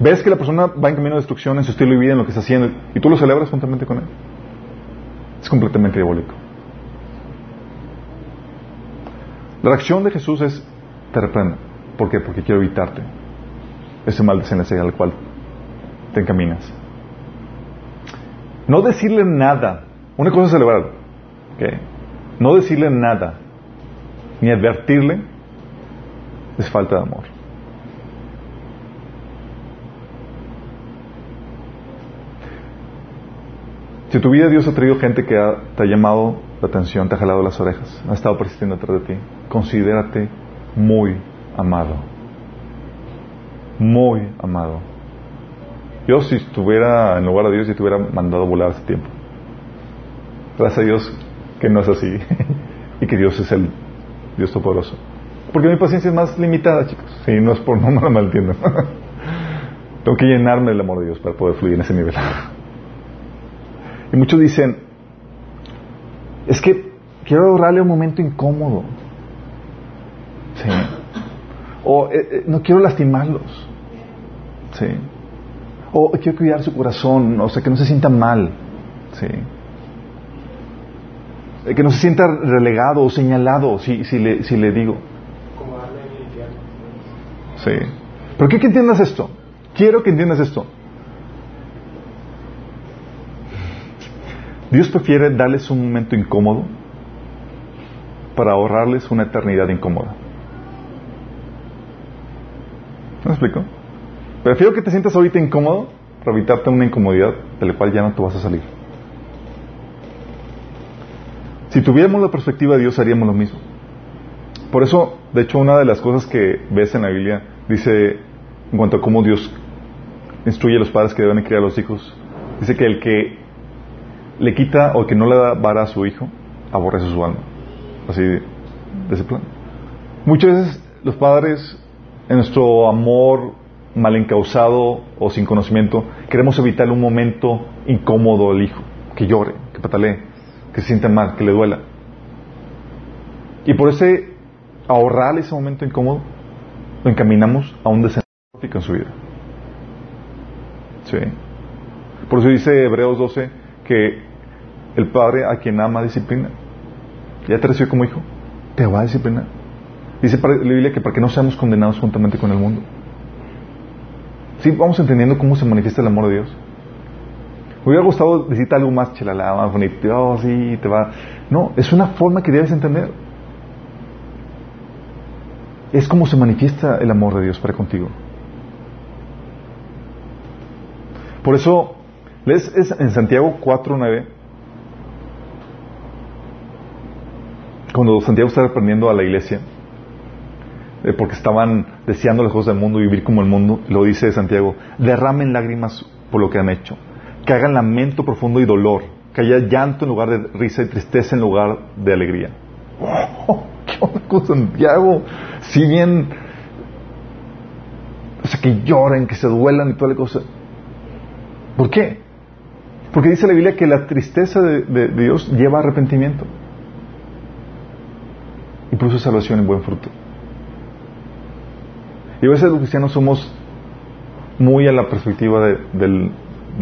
Ves que la persona va en camino de destrucción en su estilo de vida, en lo que está haciendo, y tú lo celebras juntamente con él. Es completamente diabólico. La reacción de Jesús es, te reprendo. ¿Por qué? Porque quiero evitarte ese mal desenlace al cual te encaminas. No decirle nada. Una cosa es celebrar. No decirle nada, ni advertirle, es falta de amor. Si tu vida Dios ha traído gente que te ha llamado la atención, te ha jalado las orejas, ha estado persistiendo detrás de ti, considérate muy amado. Muy amado. Yo si estuviera en lugar de Dios, yo te hubiera mandado volar hace tiempo. Gracias a Dios que no es así y que Dios es el Dios Todopoderoso. Porque mi paciencia es más limitada, chicos. Sí, no es por no me la entiendan. Tengo que llenarme del amor de Dios para poder fluir en ese nivel. Y muchos dicen, es que quiero ahorrarle un momento incómodo. Sí. O eh, eh, no quiero lastimarlos. Sí. O quiero cuidar su corazón, o sea, que no se sienta mal. Sí. Eh, que no se sienta relegado o señalado si, si, le, si le digo. Sí. Pero quiero que entiendas esto. Quiero que entiendas esto. Dios prefiere darles un momento incómodo para ahorrarles una eternidad incómoda. ¿Me explico? Prefiero que te sientas ahorita incómodo para evitarte una incomodidad de la cual ya no te vas a salir. Si tuviéramos la perspectiva de Dios haríamos lo mismo. Por eso, de hecho, una de las cosas que ves en la Biblia dice en cuanto a cómo Dios instruye a los padres que deben criar a los hijos, dice que el que le quita o que no le da vara a su hijo, aborrece su alma. Así de, ese plan. Muchas veces los padres, en nuestro amor mal encausado o sin conocimiento, queremos evitar un momento incómodo al hijo, que llore, que patalee, que se sienta mal, que le duela. Y por ese ahorrar ese momento incómodo, lo encaminamos a un descenso en su vida. Sí. Por eso dice Hebreos 12 que el padre a quien ama disciplina. Ya te recibió como hijo, te va a disciplinar. Dice la Biblia que para que no seamos condenados juntamente con el mundo. Sí, vamos entendiendo cómo se manifiesta el amor de Dios. Hubiera gustado decirte algo más chelala, más bonito, oh, sí, te va. No, es una forma que debes entender. Es como se manifiesta el amor de Dios para contigo. Por eso, lees en Santiago 4.9, cuando Santiago está reprendiendo a la iglesia, eh, porque estaban deseando las cosas del mundo y vivir como el mundo, lo dice Santiago, derramen lágrimas por lo que han hecho, que hagan lamento profundo y dolor, que haya llanto en lugar de risa y tristeza en lugar de alegría. Oh, ¿Qué Santiago? Si bien, que lloren, que se duelan y toda la cosa. ¿Por qué? Porque dice la Biblia que la tristeza de, Dios lleva arrepentimiento y produce salvación en buen fruto. Y a veces los cristianos somos muy a la perspectiva del,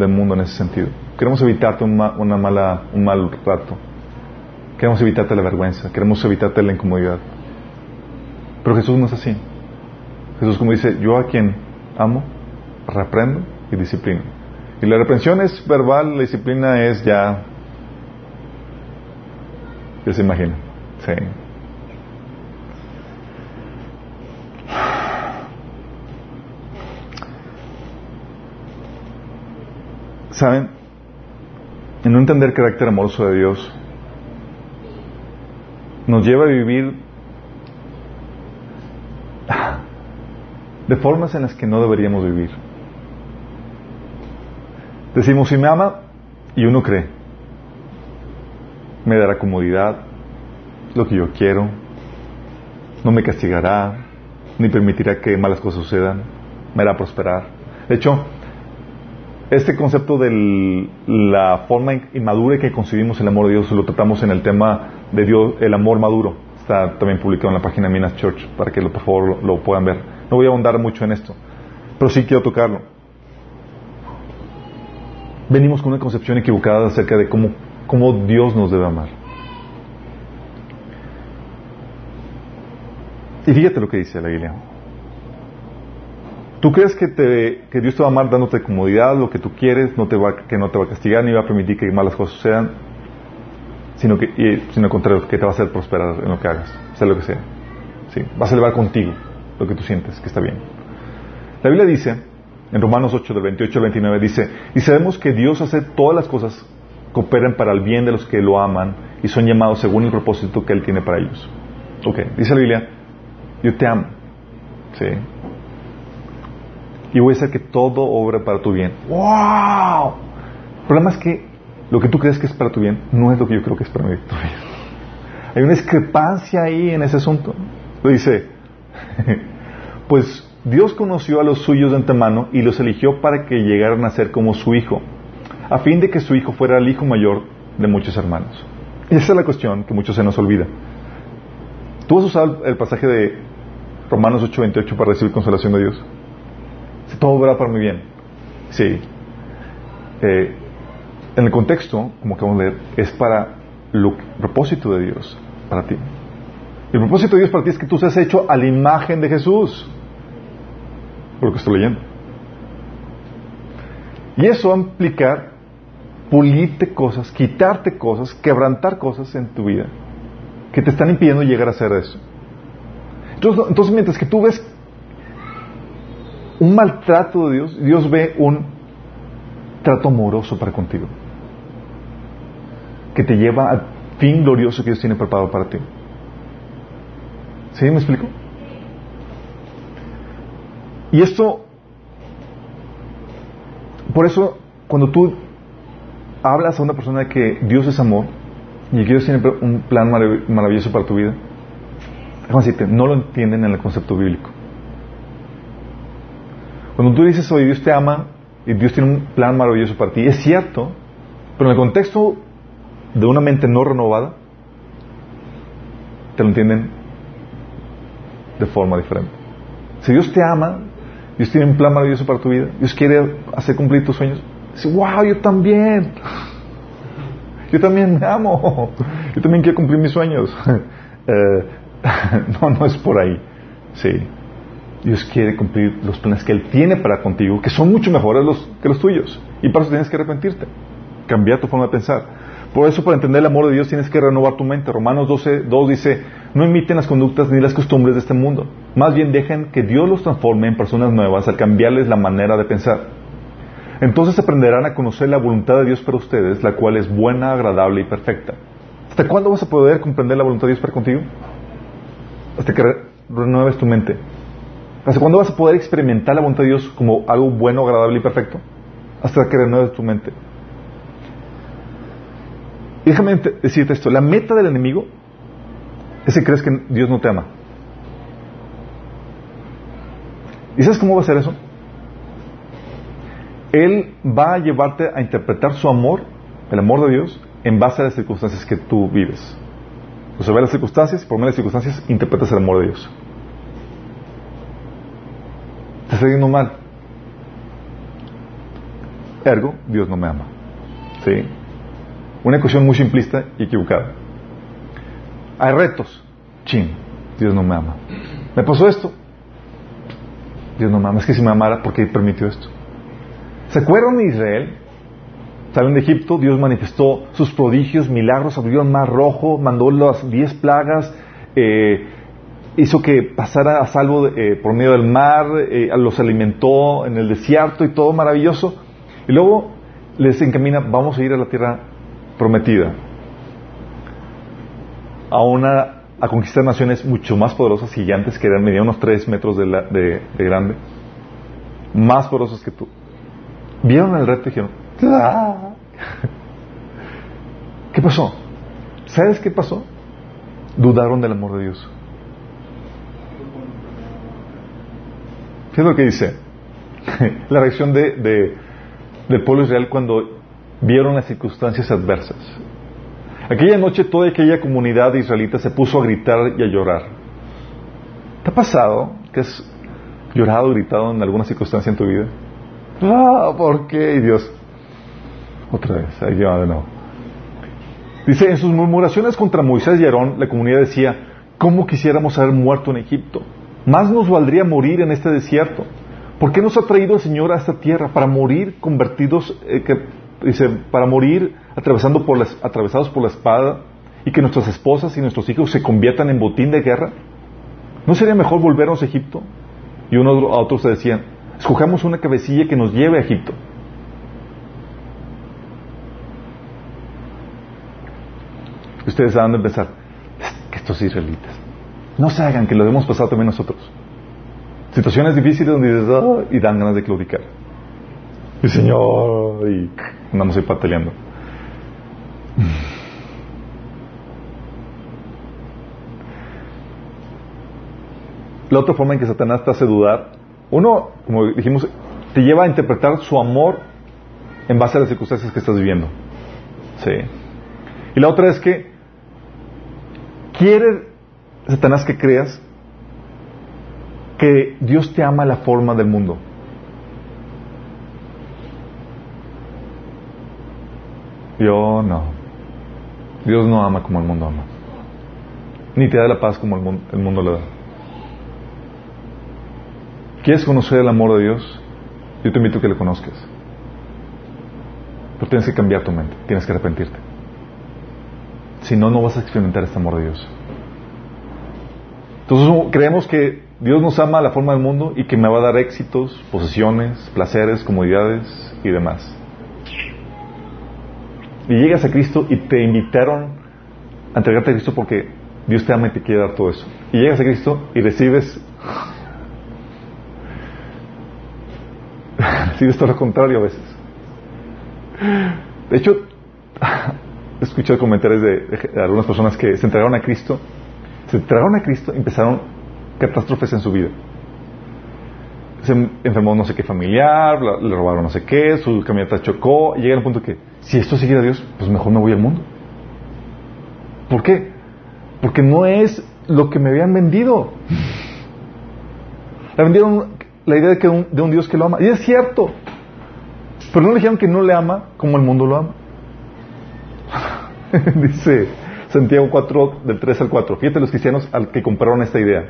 mundo en ese sentido. Queremos evitarte una mala, un mal rato. Queremos evitarte la vergüenza. Queremos evitarte la incomodidad. Pero Jesús no es así. Jesús como dice, yo a quien amo, reprendo y disciplino. Y la reprensión es verbal, la disciplina es ya... Ya se imagina. Sí. ¿Saben? En no entender el carácter amoroso de Dios, nos lleva a vivir de formas en las que no deberíamos vivir. Decimos, si me ama, y uno cree, me dará comodidad, lo que yo quiero, no me castigará, ni permitirá que malas cosas sucedan, me hará prosperar. De hecho, este concepto de la forma inmadura que concebimos el amor de Dios lo tratamos en el tema de Dios, el amor maduro. Está también publicado en la página Minas Church para que por favor lo puedan ver. No voy a ahondar mucho en esto, pero sí quiero tocarlo venimos con una concepción equivocada acerca de cómo, cómo Dios nos debe amar. Y fíjate lo que dice la Biblia. Tú crees que, te, que Dios te va a amar dándote comodidad, lo que tú quieres, no te va, que no te va a castigar ni va a permitir que malas cosas sucedan, sino que, sino al contrario, que te va a hacer prosperar en lo que hagas, sea lo que sea. ¿Sí? Va a celebrar contigo lo que tú sientes que está bien. La Biblia dice en Romanos 8, del 28 al 29 dice, y sabemos que Dios hace todas las cosas cooperen para el bien de los que lo aman y son llamados según el propósito que Él tiene para ellos. Ok, dice la Biblia, yo te amo. Sí. Y voy a hacer que todo obre para tu bien. ¡Wow! El problema es que lo que tú crees que es para tu bien no es lo que yo creo que es para mi tu bien. Hay una discrepancia ahí en ese asunto. Lo dice, pues Dios conoció a los suyos de antemano y los eligió para que llegaran a ser como su hijo, a fin de que su hijo fuera el hijo mayor de muchos hermanos. Y esa es la cuestión que muchos se nos olvida. ¿Tú has usado el pasaje de Romanos 8:28 para recibir consolación de Dios? Si todo verá para mi bien. Sí. Eh, en el contexto, como acabamos de leer, es para el propósito de Dios para ti. El propósito de Dios para ti es que tú seas hecho a la imagen de Jesús. Por lo que estoy leyendo. Y eso va a implicar pulirte cosas, quitarte cosas, quebrantar cosas en tu vida que te están impidiendo llegar a hacer eso. Entonces, entonces mientras que tú ves un maltrato de Dios, Dios ve un trato amoroso para contigo, que te lleva al fin glorioso que Dios tiene preparado para ti. ¿Sí me explico? Y esto, por eso, cuando tú hablas a una persona de que Dios es amor y que Dios tiene un plan maravilloso para tu vida, decirte, no lo entienden en el concepto bíblico. Cuando tú dices, oye, Dios te ama y Dios tiene un plan maravilloso para ti, es cierto, pero en el contexto de una mente no renovada, te lo entienden de forma diferente. Si Dios te ama, Dios tiene un plan maravilloso para tu vida, Dios quiere hacer cumplir tus sueños, dice, wow, yo también. Yo también me amo. Yo también quiero cumplir mis sueños. Eh, no, no es por ahí. Sí. Dios quiere cumplir los planes que Él tiene para contigo, que son mucho mejores los, que los tuyos. Y para eso tienes que arrepentirte, cambiar tu forma de pensar. Por eso, para entender el amor de Dios, tienes que renovar tu mente. Romanos 12, 2 dice, no imiten las conductas ni las costumbres de este mundo. Más bien dejen que Dios los transforme en personas nuevas al cambiarles la manera de pensar. Entonces aprenderán a conocer la voluntad de Dios para ustedes, la cual es buena, agradable y perfecta. ¿Hasta cuándo vas a poder comprender la voluntad de Dios para contigo? Hasta que renueves tu mente. ¿Hasta cuándo vas a poder experimentar la voluntad de Dios como algo bueno, agradable y perfecto? Hasta que renueves tu mente. déjame decirte esto, la meta del enemigo es que crees que Dios no te ama. ¿Y sabes cómo va a ser eso? Él va a llevarte a interpretar su amor, el amor de Dios, en base a las circunstancias que tú vives. O sea, ve las circunstancias y por medio de las circunstancias interpretas el amor de Dios. Te está yendo mal. Ergo, Dios no me ama. ¿Sí? Una ecuación muy simplista y equivocada. Hay retos. Chin, Dios no me ama. ¿Me pasó esto? Dios no me ama. Es que si me amara, ¿por qué permitió esto? ¿Se acuerdan de Israel? Salen de Egipto, Dios manifestó sus prodigios, milagros, abrió el mar rojo, mandó las diez plagas, eh, hizo que pasara a salvo eh, por medio del mar, eh, los alimentó en el desierto y todo maravilloso. Y luego les encamina, vamos a ir a la tierra prometida, a a conquistar naciones mucho más poderosas, gigantes, que eran medían unos tres metros de, de grande, más poderosas que tú. Vieron el reto y dijeron, ah". ¿qué pasó? ¿Sabes qué pasó? Dudaron del amor de Dios. ¿Qué es lo que dice? La reacción de, del pueblo israel cuando vieron las circunstancias adversas. Aquella noche toda aquella comunidad israelita se puso a gritar y a llorar. ¿Te ha pasado que has llorado gritado en alguna circunstancia en tu vida? Ah, ¿por qué? Dios, otra vez, ahí va de nuevo. Dice, en sus murmuraciones contra Moisés y Aarón, la comunidad decía, ¿cómo quisiéramos haber muerto en Egipto? Más nos valdría morir en este desierto. ¿Por qué nos ha traído el Señor a esta tierra? Para morir convertidos, eh, dice, para morir atravesando por las, atravesados por la espada y que nuestras esposas y nuestros hijos se conviertan en botín de guerra. ¿No sería mejor volvernos a Egipto? Y unos a otros se decían, escojamos una cabecilla que nos lleve a Egipto. Ustedes van a pensar, que estos israelitas, no se hagan, que lo hemos pasado también nosotros. Situaciones difíciles donde dices, "Ah", y dan ganas de claudicar. Y Señor, y andamos ahí pataleando. La otra forma en que Satanás te hace dudar, uno, como dijimos, te lleva a interpretar su amor en base a las circunstancias que estás viviendo. Sí. Y la otra es que quiere Satanás que creas que Dios te ama la forma del mundo. Yo no. Dios no ama como el mundo ama. Ni te da la paz como el mundo, el mundo le da. ¿Quieres conocer el amor de Dios? Yo te invito a que le conozcas. Pero tienes que cambiar tu mente, tienes que arrepentirte. Si no, no vas a experimentar este amor de Dios. Entonces creemos que Dios nos ama a la forma del mundo y que me va a dar éxitos, posesiones, placeres, comodidades y demás. Y llegas a Cristo y te invitaron a entregarte a Cristo porque Dios te ama y te quiere dar todo eso. Y llegas a Cristo y recibes recibes todo lo contrario a veces. De hecho, he escuchado comentarios de, algunas personas que se entregaron a Cristo, se entregaron a Cristo y empezaron catástrofes en su vida. Se enfermó no sé qué familiar, le robaron no sé qué, su camioneta chocó, y llega al punto que, si esto sigue a Dios, pues mejor me voy al mundo. ¿Por qué? Porque no es lo que me habían vendido. Le vendieron la idea de, que un, de un Dios que lo ama. Y es cierto. Pero no le dijeron que no le ama como el mundo lo ama. Dice Santiago 4, del 3 al 4. Fíjate los cristianos al que compraron esta idea.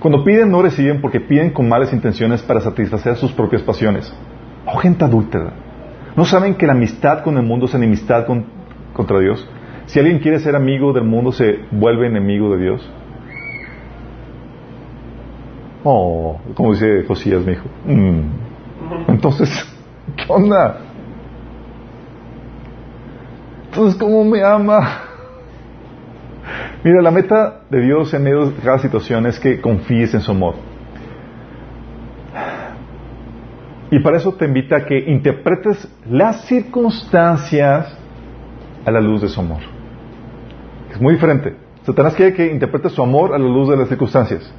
Cuando piden, no reciben porque piden con malas intenciones para satisfacer sus propias pasiones. Oh, gente adúltera. ¿No saben que la amistad con el mundo es enemistad con- contra Dios? Si alguien quiere ser amigo del mundo, se vuelve enemigo de Dios. Oh, como dice Josías, mi hijo. Mm. Entonces, ¿qué onda? Entonces, ¿cómo me ama? Mira, la meta de Dios en medio de cada situación es que confíes en su amor. Y para eso te invita a que interpretes las circunstancias a la luz de su amor. Es muy diferente. Satanás quiere que interpretes su amor a la luz de las circunstancias.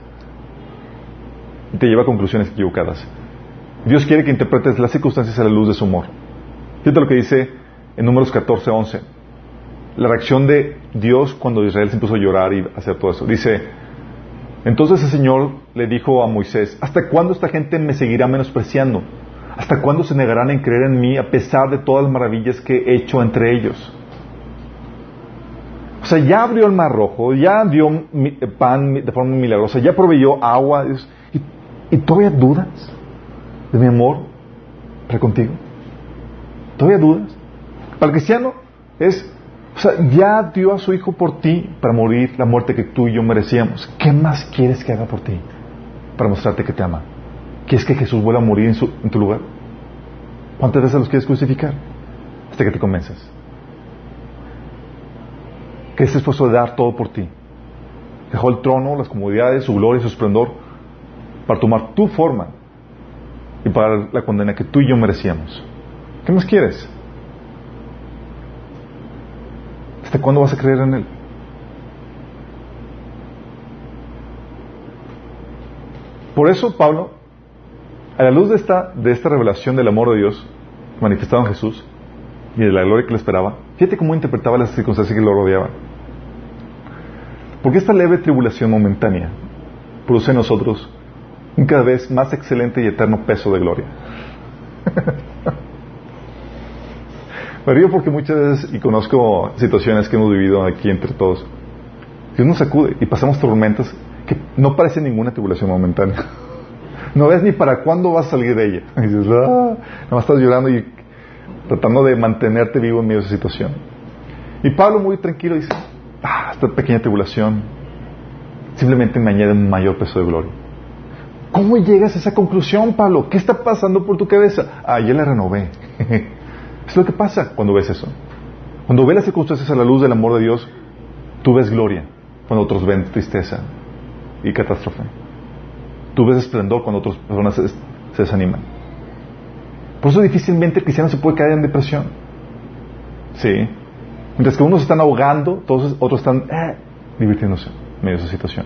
Y te lleva a conclusiones equivocadas. Dios quiere que interpretes las circunstancias a la luz de su amor. Fíjate lo que dice en Números 14, 11. La reacción de Dios cuando Israel se puso a llorar y hacer todo eso. Dice, entonces el Señor le dijo a Moisés, ¿hasta cuándo esta gente me seguirá menospreciando? ¿Hasta cuándo se negarán en creer en mí a pesar de todas las maravillas que he hecho entre ellos? O sea, ya abrió el mar rojo, ya dio eh, pan de forma milagrosa, ya proveyó agua. Dios, ¿Y, y todavía dudas de mi amor para contigo? ¿Todavía dudas? Para el cristiano es, o sea, ya dio a su hijo por ti para morir la muerte que tú y yo merecíamos. ¿Qué más quieres que haga por ti para mostrarte que te ama? ¿Quieres que Jesús vuelva a morir en, su- en tu lugar? ¿Cuántas veces los quieres crucificar? Hasta que te convenzas. Que es dispuesto a dar todo por ti. Dejó el trono, las comodidades, su gloria y su esplendor para tomar tu forma y para la condena que tú y yo merecíamos. ¿Qué más quieres? ¿Hasta cuándo vas a creer en Él? Por eso Pablo, a la luz de esta, de esta revelación del amor de Dios manifestado en Jesús y de la gloria que le esperaba, fíjate cómo interpretaba las circunstancias que lo rodeaban. Porque esta leve tribulación momentánea produce en nosotros un cada vez más excelente y eterno peso de gloria. Me río porque muchas veces, y conozco situaciones que hemos vivido aquí entre todos, Dios nos sacude y pasamos tormentas que no parece ninguna tribulación momentánea. No ves ni para cuándo vas a salir de ella. Y dices, ah, no estás llorando y tratando de mantenerte vivo en medio de esa situación. Y Pablo muy tranquilo dice, ah, esta pequeña tribulación simplemente me añade un mayor peso de gloria. ¿Cómo llegas a esa conclusión, Pablo? ¿Qué está pasando por tu cabeza? Ah, ya la renové. Es lo que pasa cuando ves eso. Cuando ves las circunstancias a la luz del amor de Dios, tú ves gloria cuando otros ven tristeza y catástrofe. Tú ves esplendor cuando otras personas se, desaniman. Por eso difícilmente el cristiano se puede caer en depresión. Sí. Mientras que unos están ahogando, todos otros están eh, divirtiéndose en medio de esa situación.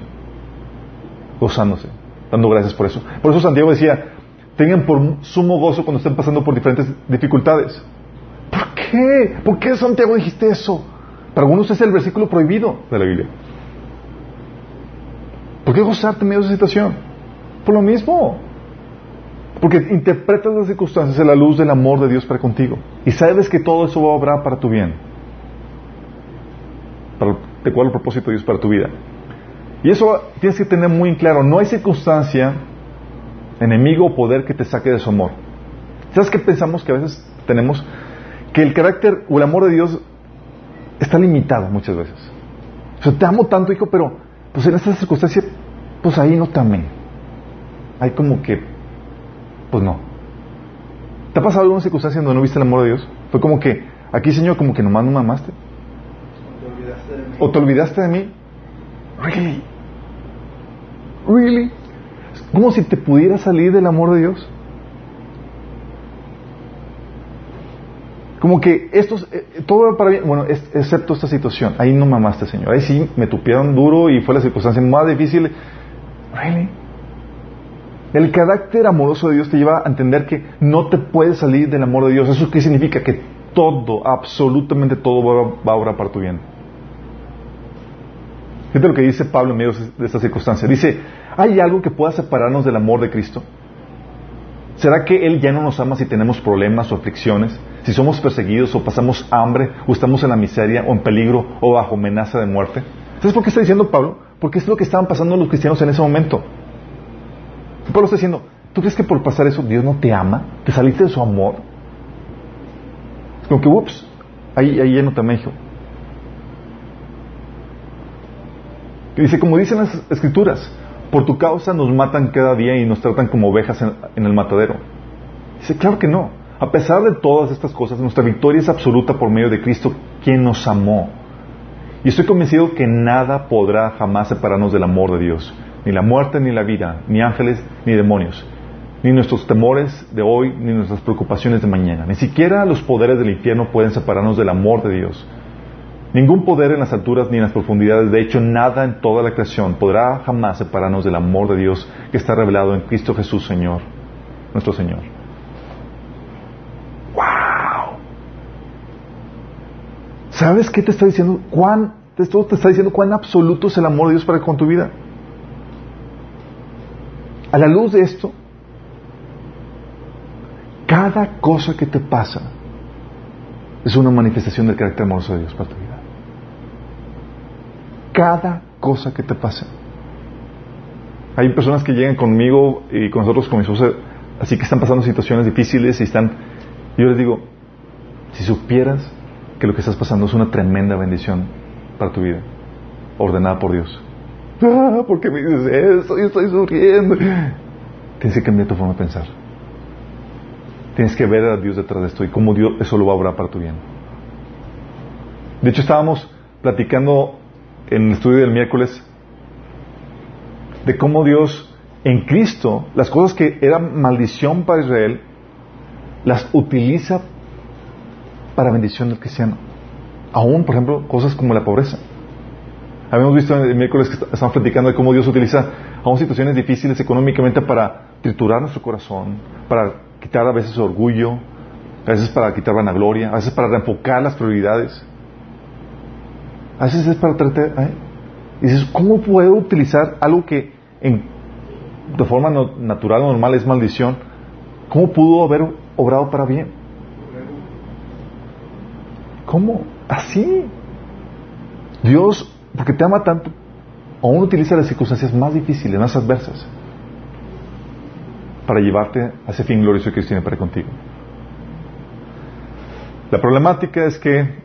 Gozándose, dando gracias por eso. Por eso Santiago decía, tengan por sumo gozo cuando estén pasando por diferentes dificultades. ¿Por qué? ¿Por qué Santiago dijiste eso? Para algunos es el versículo prohibido de la Biblia. ¿Por qué gozarte en medio de esa situación? Por lo mismo. Porque interpretas las circunstancias en la luz del amor de Dios para contigo. Y sabes que todo eso va a obrar para tu bien. Para, de cuál el propósito de Dios para tu vida. Y eso tienes que tener muy claro. No hay circunstancia, enemigo o poder que te saque de su amor. ¿Sabes qué pensamos que a veces tenemos? Que el carácter o el amor de Dios está limitado muchas veces. O sea, te amo tanto, hijo, pero pues en estas circunstancias, pues ahí no te amé. Hay como que pues no. ¿Te ha pasado alguna circunstancia donde no viste el amor de Dios? Fue como que, aquí Señor, como que nomás no me amaste. ¿O te olvidaste de mí? Really? Really? Como si te pudiera salir del amor de Dios. Como que esto, eh, todo para bien, bueno, excepto esta situación. Ahí no me amaste, Señor. Ahí sí me tupieron duro y fue la circunstancia más difícil. Really? El carácter amoroso de Dios te lleva a entender que no te puedes salir del amor de Dios. ¿Eso qué significa? Que todo, absolutamente todo va, a obrar para tu bien. Fíjate lo que dice Pablo en medio de esta circunstancia. Dice, ¿hay algo que pueda separarnos del amor de Cristo? ¿Será que Él ya no nos ama si tenemos problemas o aflicciones? Si somos perseguidos o pasamos hambre o estamos en la miseria o en peligro o bajo amenaza de muerte? ¿Sabes por qué está diciendo Pablo? Porque es lo que estaban pasando los cristianos en ese momento. Pablo está diciendo, ¿tú crees que por pasar eso Dios no te ama? ¿Te saliste de su amor? Como que, ups, ahí, ahí ya no te ama, hijo. dice, como dicen las escrituras, por tu causa nos matan cada día y nos tratan como ovejas en, el matadero. Dice, claro que no. A pesar de todas estas cosas, nuestra victoria es absoluta por medio de Cristo, quien nos amó. Y estoy convencido que nada podrá jamás separarnos del amor de Dios ni la muerte, ni la vida, ni ángeles, ni demonios, ni nuestros temores de hoy, ni nuestras preocupaciones de mañana. Ni siquiera los poderes del infierno pueden separarnos del amor de Dios. Ningún poder en las alturas ni en las profundidades, de hecho nada en toda la creación podrá jamás separarnos del amor de Dios que está revelado en Cristo Jesús, Señor, nuestro Señor. ¡Wow! ¿Sabes qué te está diciendo? ¿Cuán, te está diciendo cuán absoluto es el amor de Dios para con tu vida? A la luz de esto, cada cosa que te pasa es una manifestación del carácter amoroso de Dios para vida. Cada cosa que te pasa. Hay personas que llegan conmigo y con nosotros, con mi esposa, así que están pasando situaciones difíciles y están... Yo les digo, si supieras que lo que estás pasando es una tremenda bendición para tu vida, ordenada por Dios. Ah, ¿por qué me dices eso? Yo estoy sufriendo. Tienes que cambiar tu forma de pensar. Tienes que ver a Dios detrás de esto y cómo Dios eso lo va a obrar para tu bien. De hecho, estábamos platicando en el estudio del miércoles de cómo Dios en Cristo, las cosas que eran maldición para Israel, las utiliza para bendición del cristiano. Aún, por ejemplo, cosas como la pobreza. Habíamos visto el miércoles que estamos platicando de cómo Dios utiliza aún situaciones difíciles económicamente para triturar nuestro corazón, para quitar a veces orgullo, a veces para quitar vanagloria, a veces para reenfocar las prioridades. A veces es para tratar... ¿eh? Dices, ¿cómo puedo utilizar algo que de forma natural o normal es maldición? ¿Cómo pudo haber obrado para bien? ¿Cómo? Así. Dios porque te ama tanto, aún utiliza las circunstancias más difíciles, más adversas, para llevarte a ese fin glorioso que Dios tiene para contigo. La problemática es que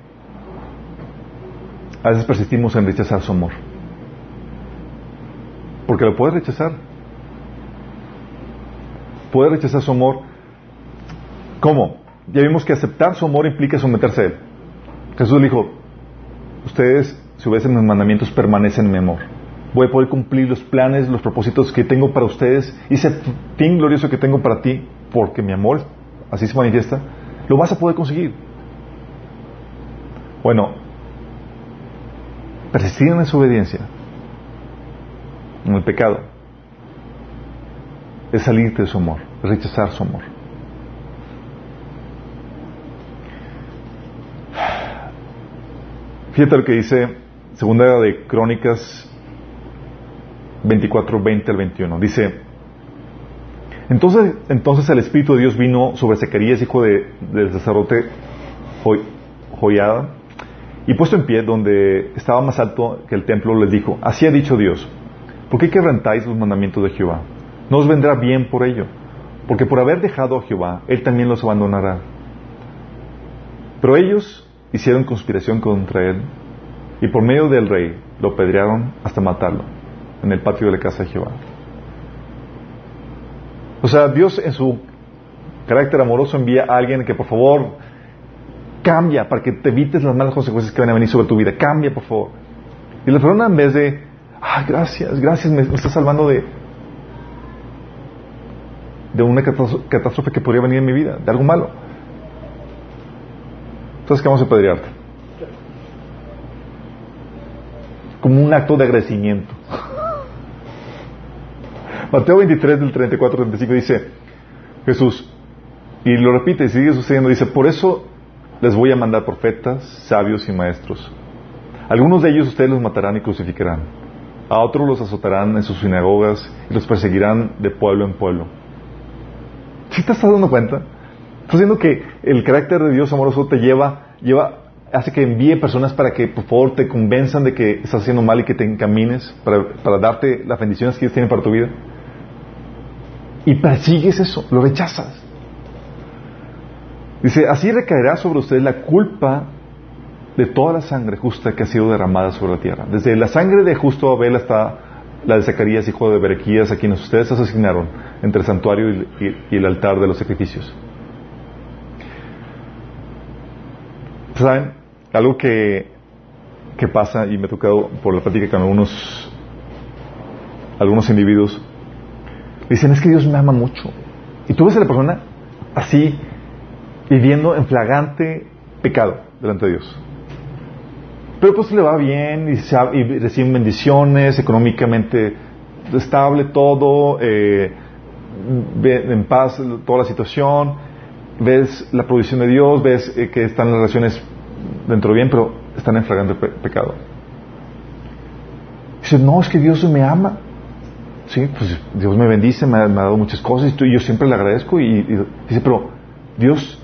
a veces persistimos en rechazar su amor. Porque lo puedes rechazar. Puedes rechazar su amor. ¿Cómo? Ya vimos que aceptar su amor implica someterse a él. Jesús dijo, ustedes, si obedecen mis mandamientos, permanecen en mi amor. Voy a poder cumplir los planes, los propósitos que tengo para ustedes y ese fin glorioso que tengo para ti, porque mi amor así se manifiesta, lo vas a poder conseguir. Bueno, persistir en su obediencia, en el pecado, es salirte de su amor, rechazar su amor. Fíjate lo que dice Segunda de Crónicas 24, 20 al 21. Dice, entonces, entonces el Espíritu de Dios vino sobre Zacarías, hijo de, del sacerdote Joyada, y puesto en pie donde estaba más alto que el templo, les dijo, así ha dicho Dios, ¿por qué quebrantáis los mandamientos de Jehová? No os vendrá bien por ello, porque por haber dejado a Jehová, Él también los abandonará. Pero ellos hicieron conspiración contra Él, y por medio del rey lo pedrearon hasta matarlo en el patio de la casa de Jehová. O sea, Dios en su carácter amoroso envía a alguien que por favor cambia para que te evites las malas consecuencias que van a venir sobre tu vida. Cambia, por favor. Y la persona en vez de, ah, gracias, gracias, me, estás salvando de, de una catástrofe que podría venir en mi vida, de algo malo. Entonces, ¿qué vamos a apedrearte? Como un acto de agradecimiento. Mateo 23 del 34 al 35 dice, Jesús, y lo repite y sigue sucediendo, dice, por eso les voy a mandar profetas, sabios y maestros. Algunos de ellos ustedes los matarán y crucificarán. A otros los azotarán en sus sinagogas y los perseguirán de pueblo en pueblo. ¿Sí te estás dando cuenta? Estás viendo que el carácter de Dios amoroso te lleva, lleva, hace que envíe personas para que por favor te convenzan de que estás haciendo mal y que te encamines para, para darte las bendiciones que Dios tiene para tu vida. Y persigues eso, lo rechazas. Dice, así recaerá sobre ustedes la culpa de toda la sangre justa que ha sido derramada sobre la tierra. Desde la sangre de justo Abel hasta la de Zacarías, hijo de Berequías, a quienes ustedes asesinaron entre el santuario y, el altar de los sacrificios. ¿Saben? Algo que, que pasa, y me ha tocado por la práctica con algunos, algunos individuos, dicen, es que Dios me ama mucho. Y tú ves a la persona así, viviendo en flagrante pecado delante de Dios. Pero pues le va bien y, reciben bendiciones, económicamente estable todo, eh, en paz toda la situación, ves la provisión de Dios, ves eh, que están las relaciones dentro bien, pero están en flagrante pecado. Dice, no, es que Dios me ama. Sí, pues Dios me bendice, me ha, dado muchas cosas y yo siempre le agradezco. Y, y, dice, pero Dios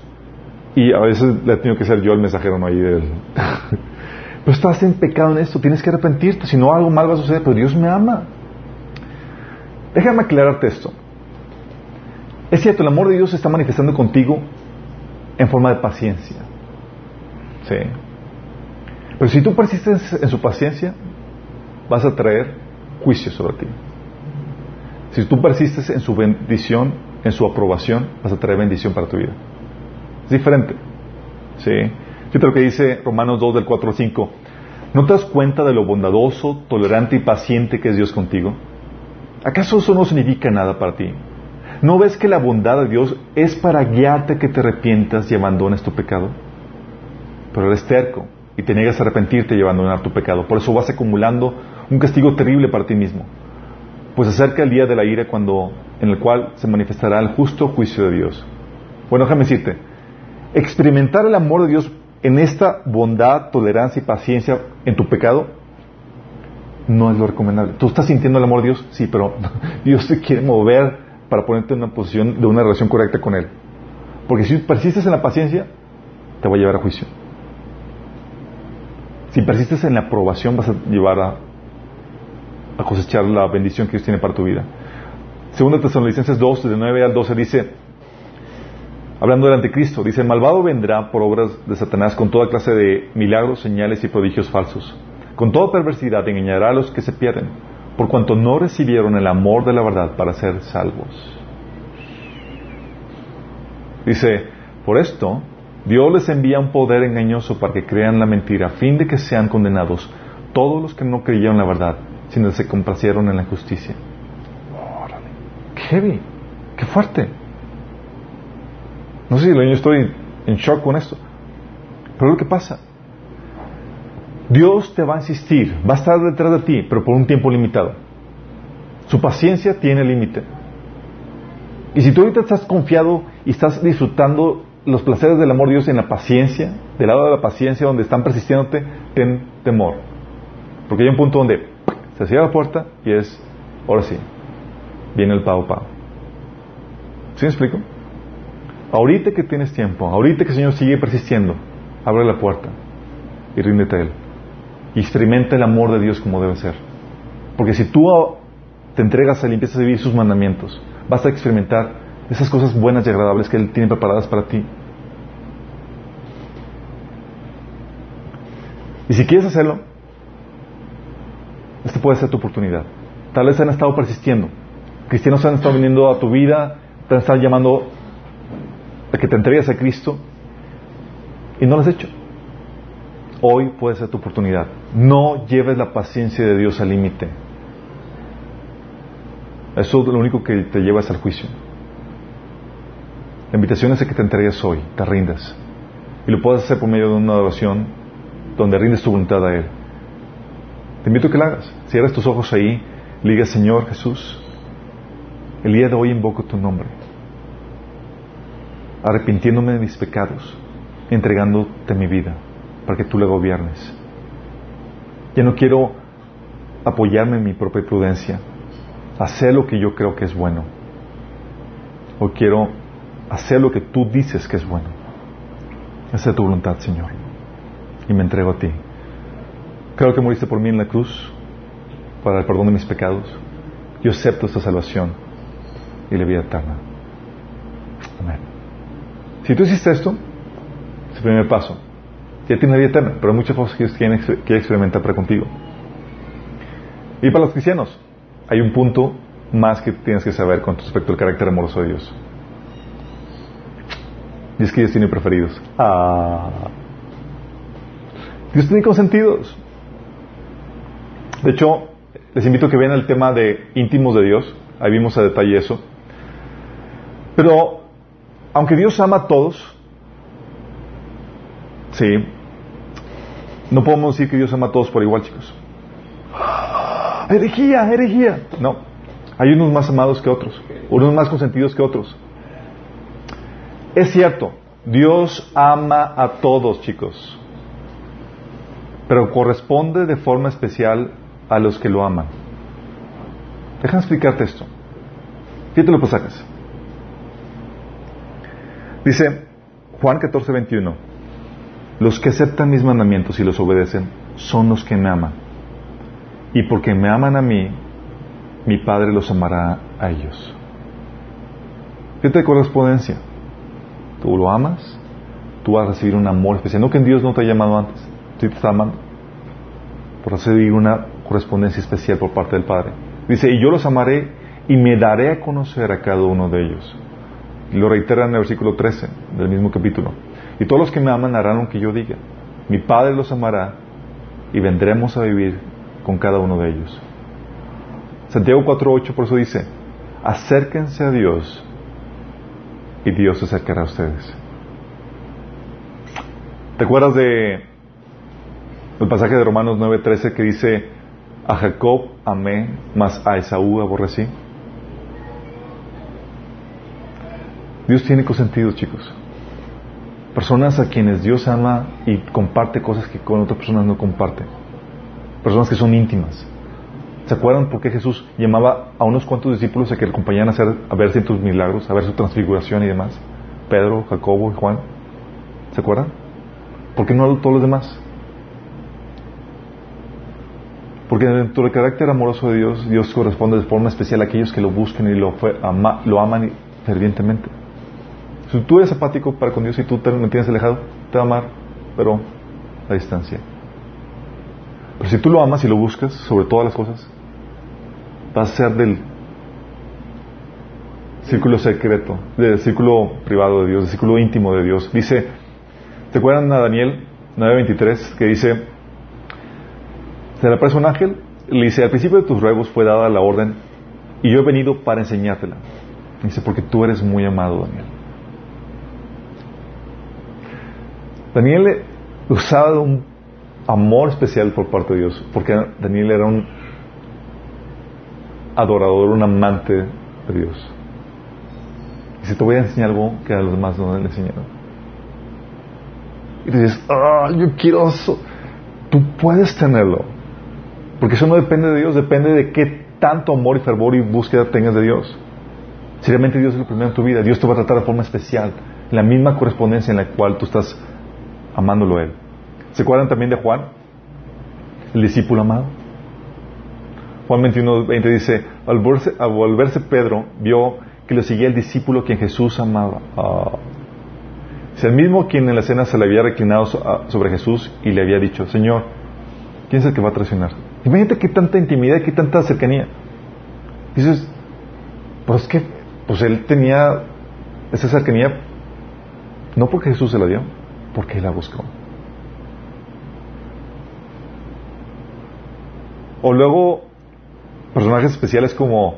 y a veces le he tenido que ser yo el mensajero, no ahí del... pero estás en pecado en esto, tienes que arrepentirte, si no algo mal va a suceder, pero Dios me ama. Déjame aclararte esto. Es cierto, el amor de Dios se está manifestando contigo en forma de paciencia. Sí. Pero si tú persistes en su paciencia, vas a traer juicio sobre ti. Si tú persistes en su bendición, en su aprobación, vas a traer bendición para tu vida. Es diferente. ¿Sí? Fíjate lo que dice Romanos 2 del 4 al 5. ¿No te das cuenta de lo bondadoso, tolerante y paciente que es Dios contigo? ¿Acaso eso no significa nada para ti? ¿No ves que la bondad de Dios es para guiarte a que te arrepientas y abandones tu pecado? Pero eres terco y te niegas a arrepentirte y abandonar tu pecado. Por eso vas acumulando un castigo terrible para ti mismo. Pues acerca el día de la ira cuando, en el cual se manifestará el justo juicio de Dios. Bueno, déjame decirte, experimentar el amor de Dios en esta bondad, tolerancia y paciencia en tu pecado no es lo recomendable. ¿Tú estás sintiendo el amor de Dios? Sí, pero Dios te quiere mover para ponerte en una posición de una relación correcta con Él. Porque si persistes en la paciencia, te va a llevar a juicio. Si persistes en la aprobación, vas a llevar a, cosechar la bendición que Dios tiene para tu vida. Segunda Tesalonicenses 2, de 9 al 12 dice, hablando del anticristo, dice, el malvado vendrá por obras de Satanás con toda clase de milagros, señales y prodigios falsos. Con toda perversidad engañará a los que se pierden, por cuanto no recibieron el amor de la verdad para ser salvos. Dice, por esto, Dios les envía un poder engañoso para que crean la mentira, a fin de que sean condenados todos los que no creyeron la verdad, sino que se complacieron en la justicia. Qué heavy, qué fuerte. No sé si yo estoy en shock con esto. Pero lo que pasa, Dios te va a insistir, va a estar detrás de ti, pero por un tiempo limitado. Su paciencia tiene límite. Y si tú ahorita estás confiado y estás disfrutando los placeres del amor de Dios en la paciencia, del lado de la paciencia donde están persistiéndote, ten temor. Porque hay un punto donde se cierra la puerta y es, ahora sí, viene el pago pago. ¿Sí me explico? Ahorita que tienes tiempo, ahorita que el Señor sigue persistiendo, abre la puerta y ríndete a Él. Y experimenta el amor de Dios como debe ser. Porque si tú te entregas a Él y empiezas a vivir sus mandamientos, vas a experimentar esas cosas buenas y agradables que Él tiene preparadas para ti. Y si quieres hacerlo, esta puede ser tu oportunidad. Tal vez han estado persistiendo. Cristianos han estado viniendo a tu vida, te han estado llamando que te entregues a Cristo y no lo has hecho. Hoy puede ser tu oportunidad. No lleves la paciencia de Dios al límite. Eso es lo único que te lleva al juicio. La invitación es a que te entregues hoy, te rindas. Y lo puedes hacer por medio de una oración donde rindes tu voluntad a Él. Te invito a que lo hagas. Cierras tus ojos ahí, le digas, Señor Jesús, el día de hoy invoco tu nombre, arrepintiéndome de mis pecados entregándote mi vida para que tú la gobiernes. Ya no quiero apoyarme en mi propia prudencia, hacer lo que yo creo que es bueno. O quiero hacer lo que tú dices que es bueno. Esa es tu voluntad, Señor. Y me entrego a ti. Creo que moriste por mí en la cruz para el perdón de mis pecados. Yo acepto esta salvación y la vida eterna. Amén. Si tú hiciste esto, es el primer paso. Ya tiene vida eterna, pero hay muchas cosas que quieren, que experimentar para contigo. Y para los cristianos, hay un punto más que tienes que saber con respecto al carácter amoroso de Dios. Y que Dios tiene preferidos. Ah. Dios tiene consentidos. De hecho, les invito a que vean el tema de íntimos de Dios. Ahí vimos a detalle eso. Pero, aunque Dios ama a todos, Sí. No podemos decir que Dios ama a todos por igual, chicos. Herejía, herejía. No. Hay unos más amados que otros. Unos más consentidos que otros. Es cierto, Dios ama a todos, chicos. Pero corresponde de forma especial a los que lo aman. Déjame explicarte esto. Fíjate lo sacas. Dice Juan 14, 21. Los que aceptan mis mandamientos y los obedecen son los que me aman. Y porque me aman a mí, mi Padre los amará a ellos. ¿Qué te correspondencia? Tú lo amas, tú vas a recibir un amor especial. No que Dios no te haya llamado antes, sí te está amando. Por recibir una correspondencia especial por parte del Padre. Dice, y yo los amaré y me daré a conocer a cada uno de ellos. Lo reitera en el versículo 13 del mismo capítulo. Y todos los que me aman harán lo que yo diga. Mi Padre los amará y vendremos a vivir con cada uno de ellos. Santiago 4.8 por eso dice, acérquense a Dios y Dios se acercará a ustedes. ¿Te acuerdas de el pasaje de Romanos 9.13 que dice, a Jacob amé, mas a Esaú aborrecí? Dios tiene consentidos, chicos. Personas a quienes Dios ama y comparte cosas que con otras personas no comparte. Personas que son íntimas. ¿Se acuerdan por qué Jesús llamaba a unos cuantos discípulos a que le acompañaran a, a ver ciertos milagros, a ver su transfiguración y demás? Pedro, Jacobo y Juan. ¿Se acuerdan? ¿Por qué no a todos los demás? Porque dentro del carácter amoroso de Dios, Dios corresponde de forma especial a aquellos que lo busquen y lo aman fervientemente. Si tú eres apático para con Dios y tú te mantienes alejado, te va a amar, pero a distancia. Pero si tú lo amas y lo buscas sobre todas las cosas, vas a ser del círculo secreto, del círculo privado de Dios, del círculo íntimo de Dios. Dice ¿Te acuerdan a Daniel 9:23 que dice, se le aparece un ángel, le dice, al principio de tus ruegos fue dada la orden y yo he venido para enseñártela. Dice, porque tú eres muy amado, Daniel. Daniel usaba un amor especial por parte de Dios, porque Daniel era un adorador, un amante de Dios. Dice, te voy a enseñar algo que a los demás no le enseñaron. Y dices, ah, yo quiero eso. Tú puedes tenerlo. Porque eso no depende de Dios, depende de qué tanto amor y fervor y búsqueda tengas de Dios. Si realmente Dios es el primero en tu vida, Dios te va a tratar de forma especial, la misma correspondencia en la cual tú estás amándolo a Él. ¿Se acuerdan también de Juan? El discípulo amado. Juan 21, 20 dice, al volverse, Pedro, vio que lo seguía el discípulo quien Jesús amaba. Ah. Es el mismo quien en la cena se le había reclinado sobre Jesús y le había dicho, Señor, ¿quién es el que va a traicionar? Imagínate qué tanta intimidad, qué tanta cercanía. dices, pues es que, pues él tenía esa cercanía no porque Jesús se la dio, porque la buscó. O luego, personajes especiales como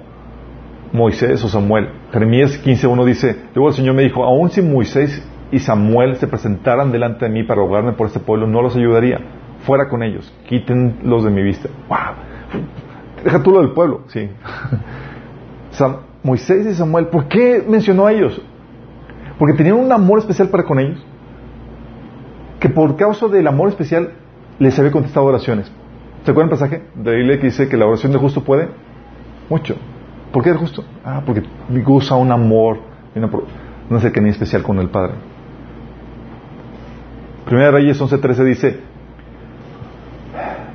Moisés o Samuel. Jeremías 15.1 dice, luego el Señor me dijo, aun si Moisés y Samuel se presentaran delante de mí para rogarme por este pueblo, no los ayudaría. Fuera con ellos, quítenlos de mi vista. ¡Wow! Deja tú lo del pueblo, sí. Moisés y Samuel, ¿por qué mencionó a ellos? Porque tenían un amor especial para con ellos. Que por causa del amor especial les había contestado oraciones. ¿Se acuerdan el pasaje de la que dice que la oración de justo puede? Mucho. ¿Por qué es justo? Ah, porque goza un amor, una, una cercanía especial con el Padre. Primera Reyes 11:13 dice,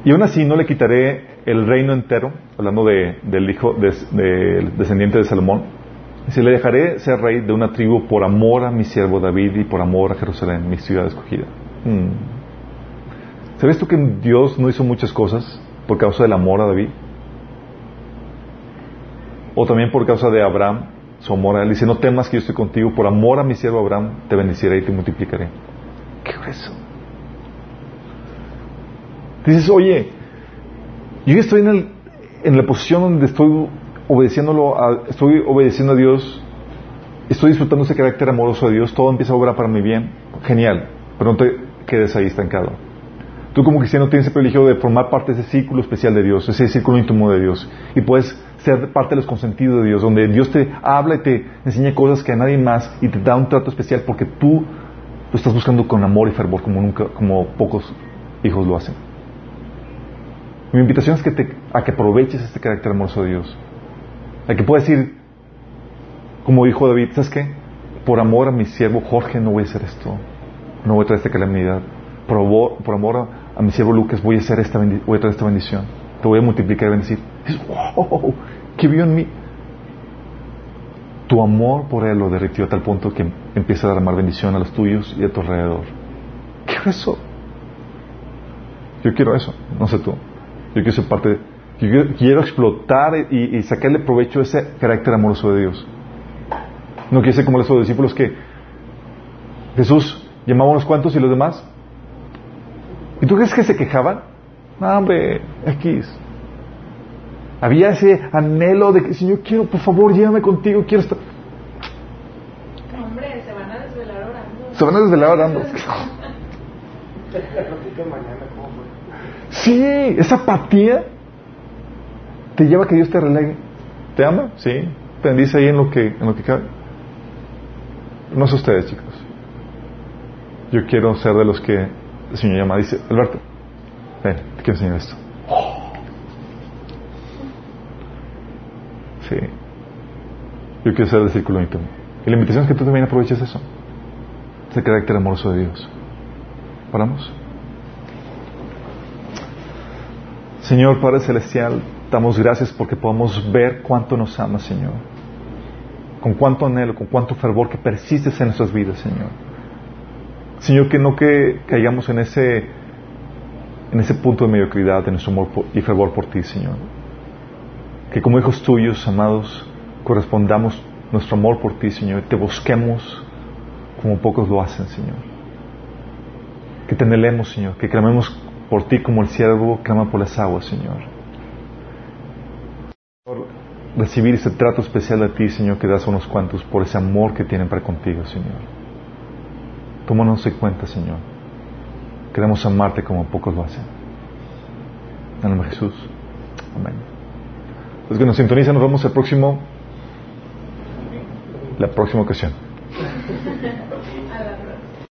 y aún así no le quitaré el reino entero, hablando del hijo, del descendiente de Salomón, si le dejaré ser rey de una tribu por amor a mi siervo David y por amor a Jerusalén, mi ciudad escogida. Hmm. ¿Sabes tú que Dios no hizo muchas cosas por causa del amor a David? O también por causa de Abraham, su amor a él. Dice, no temas que yo estoy contigo, por amor a mi siervo Abraham te bendeciré y te multiplicaré. ¿Qué es eso? Dices, oye, yo estoy en, el, en la posición donde estoy obedeciéndolo a, estoy obedeciendo a Dios, estoy disfrutando ese carácter amoroso de Dios, todo empieza a obrar para mi bien, genial, pero no te quedes ahí estancado. Tú como cristiano tienes el privilegio de formar parte de ese círculo especial de Dios, ese círculo íntimo de Dios, y puedes ser parte de los consentidos de Dios, donde Dios te habla y te enseña cosas que a nadie más y te da un trato especial porque tú lo estás buscando con amor y fervor como nunca, como pocos hijos lo hacen. Mi invitación es que te, a que aproveches este carácter amoroso de Dios. A que puedas decir, como dijo David, ¿sabes qué? Por amor a mi siervo Jorge no voy a hacer esto. No voy a traer esta calamidad. Por, por amor a, mi siervo Lucas voy a, hacer esta voy a traer esta bendición. Te voy a multiplicar y bendecir. Dices, wow, ¿qué vio en mí? Tu amor por Él lo derritió a tal punto que empieza a derramar bendición a los tuyos y a tu alrededor. ¿Qué es eso? Yo quiero eso, no sé tú. Yo quiero ser parte, yo quiero explotar y, sacarle provecho a ese carácter amoroso de Dios. No quiero ser como los discípulos que Jesús llamaba unos cuantos y los demás. ¿Y tú crees que se quejaban? No, hombre, X. Había ese anhelo de que, Señor, quiero, por favor, llévame contigo, quiero estar. Hombre, se van a desvelar orando. Se van a desvelar orando. Sí, esa apatía te lleva a que Dios te relegue. ¿Te ama? Sí. Te bendice ahí en lo que, en lo que cabe. No sé ustedes, chicos. Yo quiero ser de los que el Señor llama. Dice, Alberto, ven, te quiero enseñar esto. Sí. Yo quiero ser del círculo íntimo. Y la invitación es que tú también aproveches eso. Ese carácter amoroso de Dios. ¿Paramos? Señor Padre Celestial, damos gracias porque podemos ver cuánto nos ama, Señor. Con cuánto anhelo, con cuánto fervor que persistes en nuestras vidas, Señor. Señor, que no que caigamos en ese, en ese punto de mediocridad de nuestro amor y fervor por ti, Señor. Que como hijos tuyos, amados, correspondamos nuestro amor por ti, Señor, y te busquemos como pocos lo hacen, Señor. Que te anhelemos, Señor. Que clamemos por ti como el siervo clama por las aguas, Señor. Por recibir ese trato especial de ti, Señor, que das a unos cuantos por ese amor que tienen para contigo, Señor. Tómanos en cuenta, Señor. Queremos amarte como pocos lo hacen. En el nombre de Jesús. Amén. Los que nos sintonizan, nos vemos el próximo, la próxima ocasión.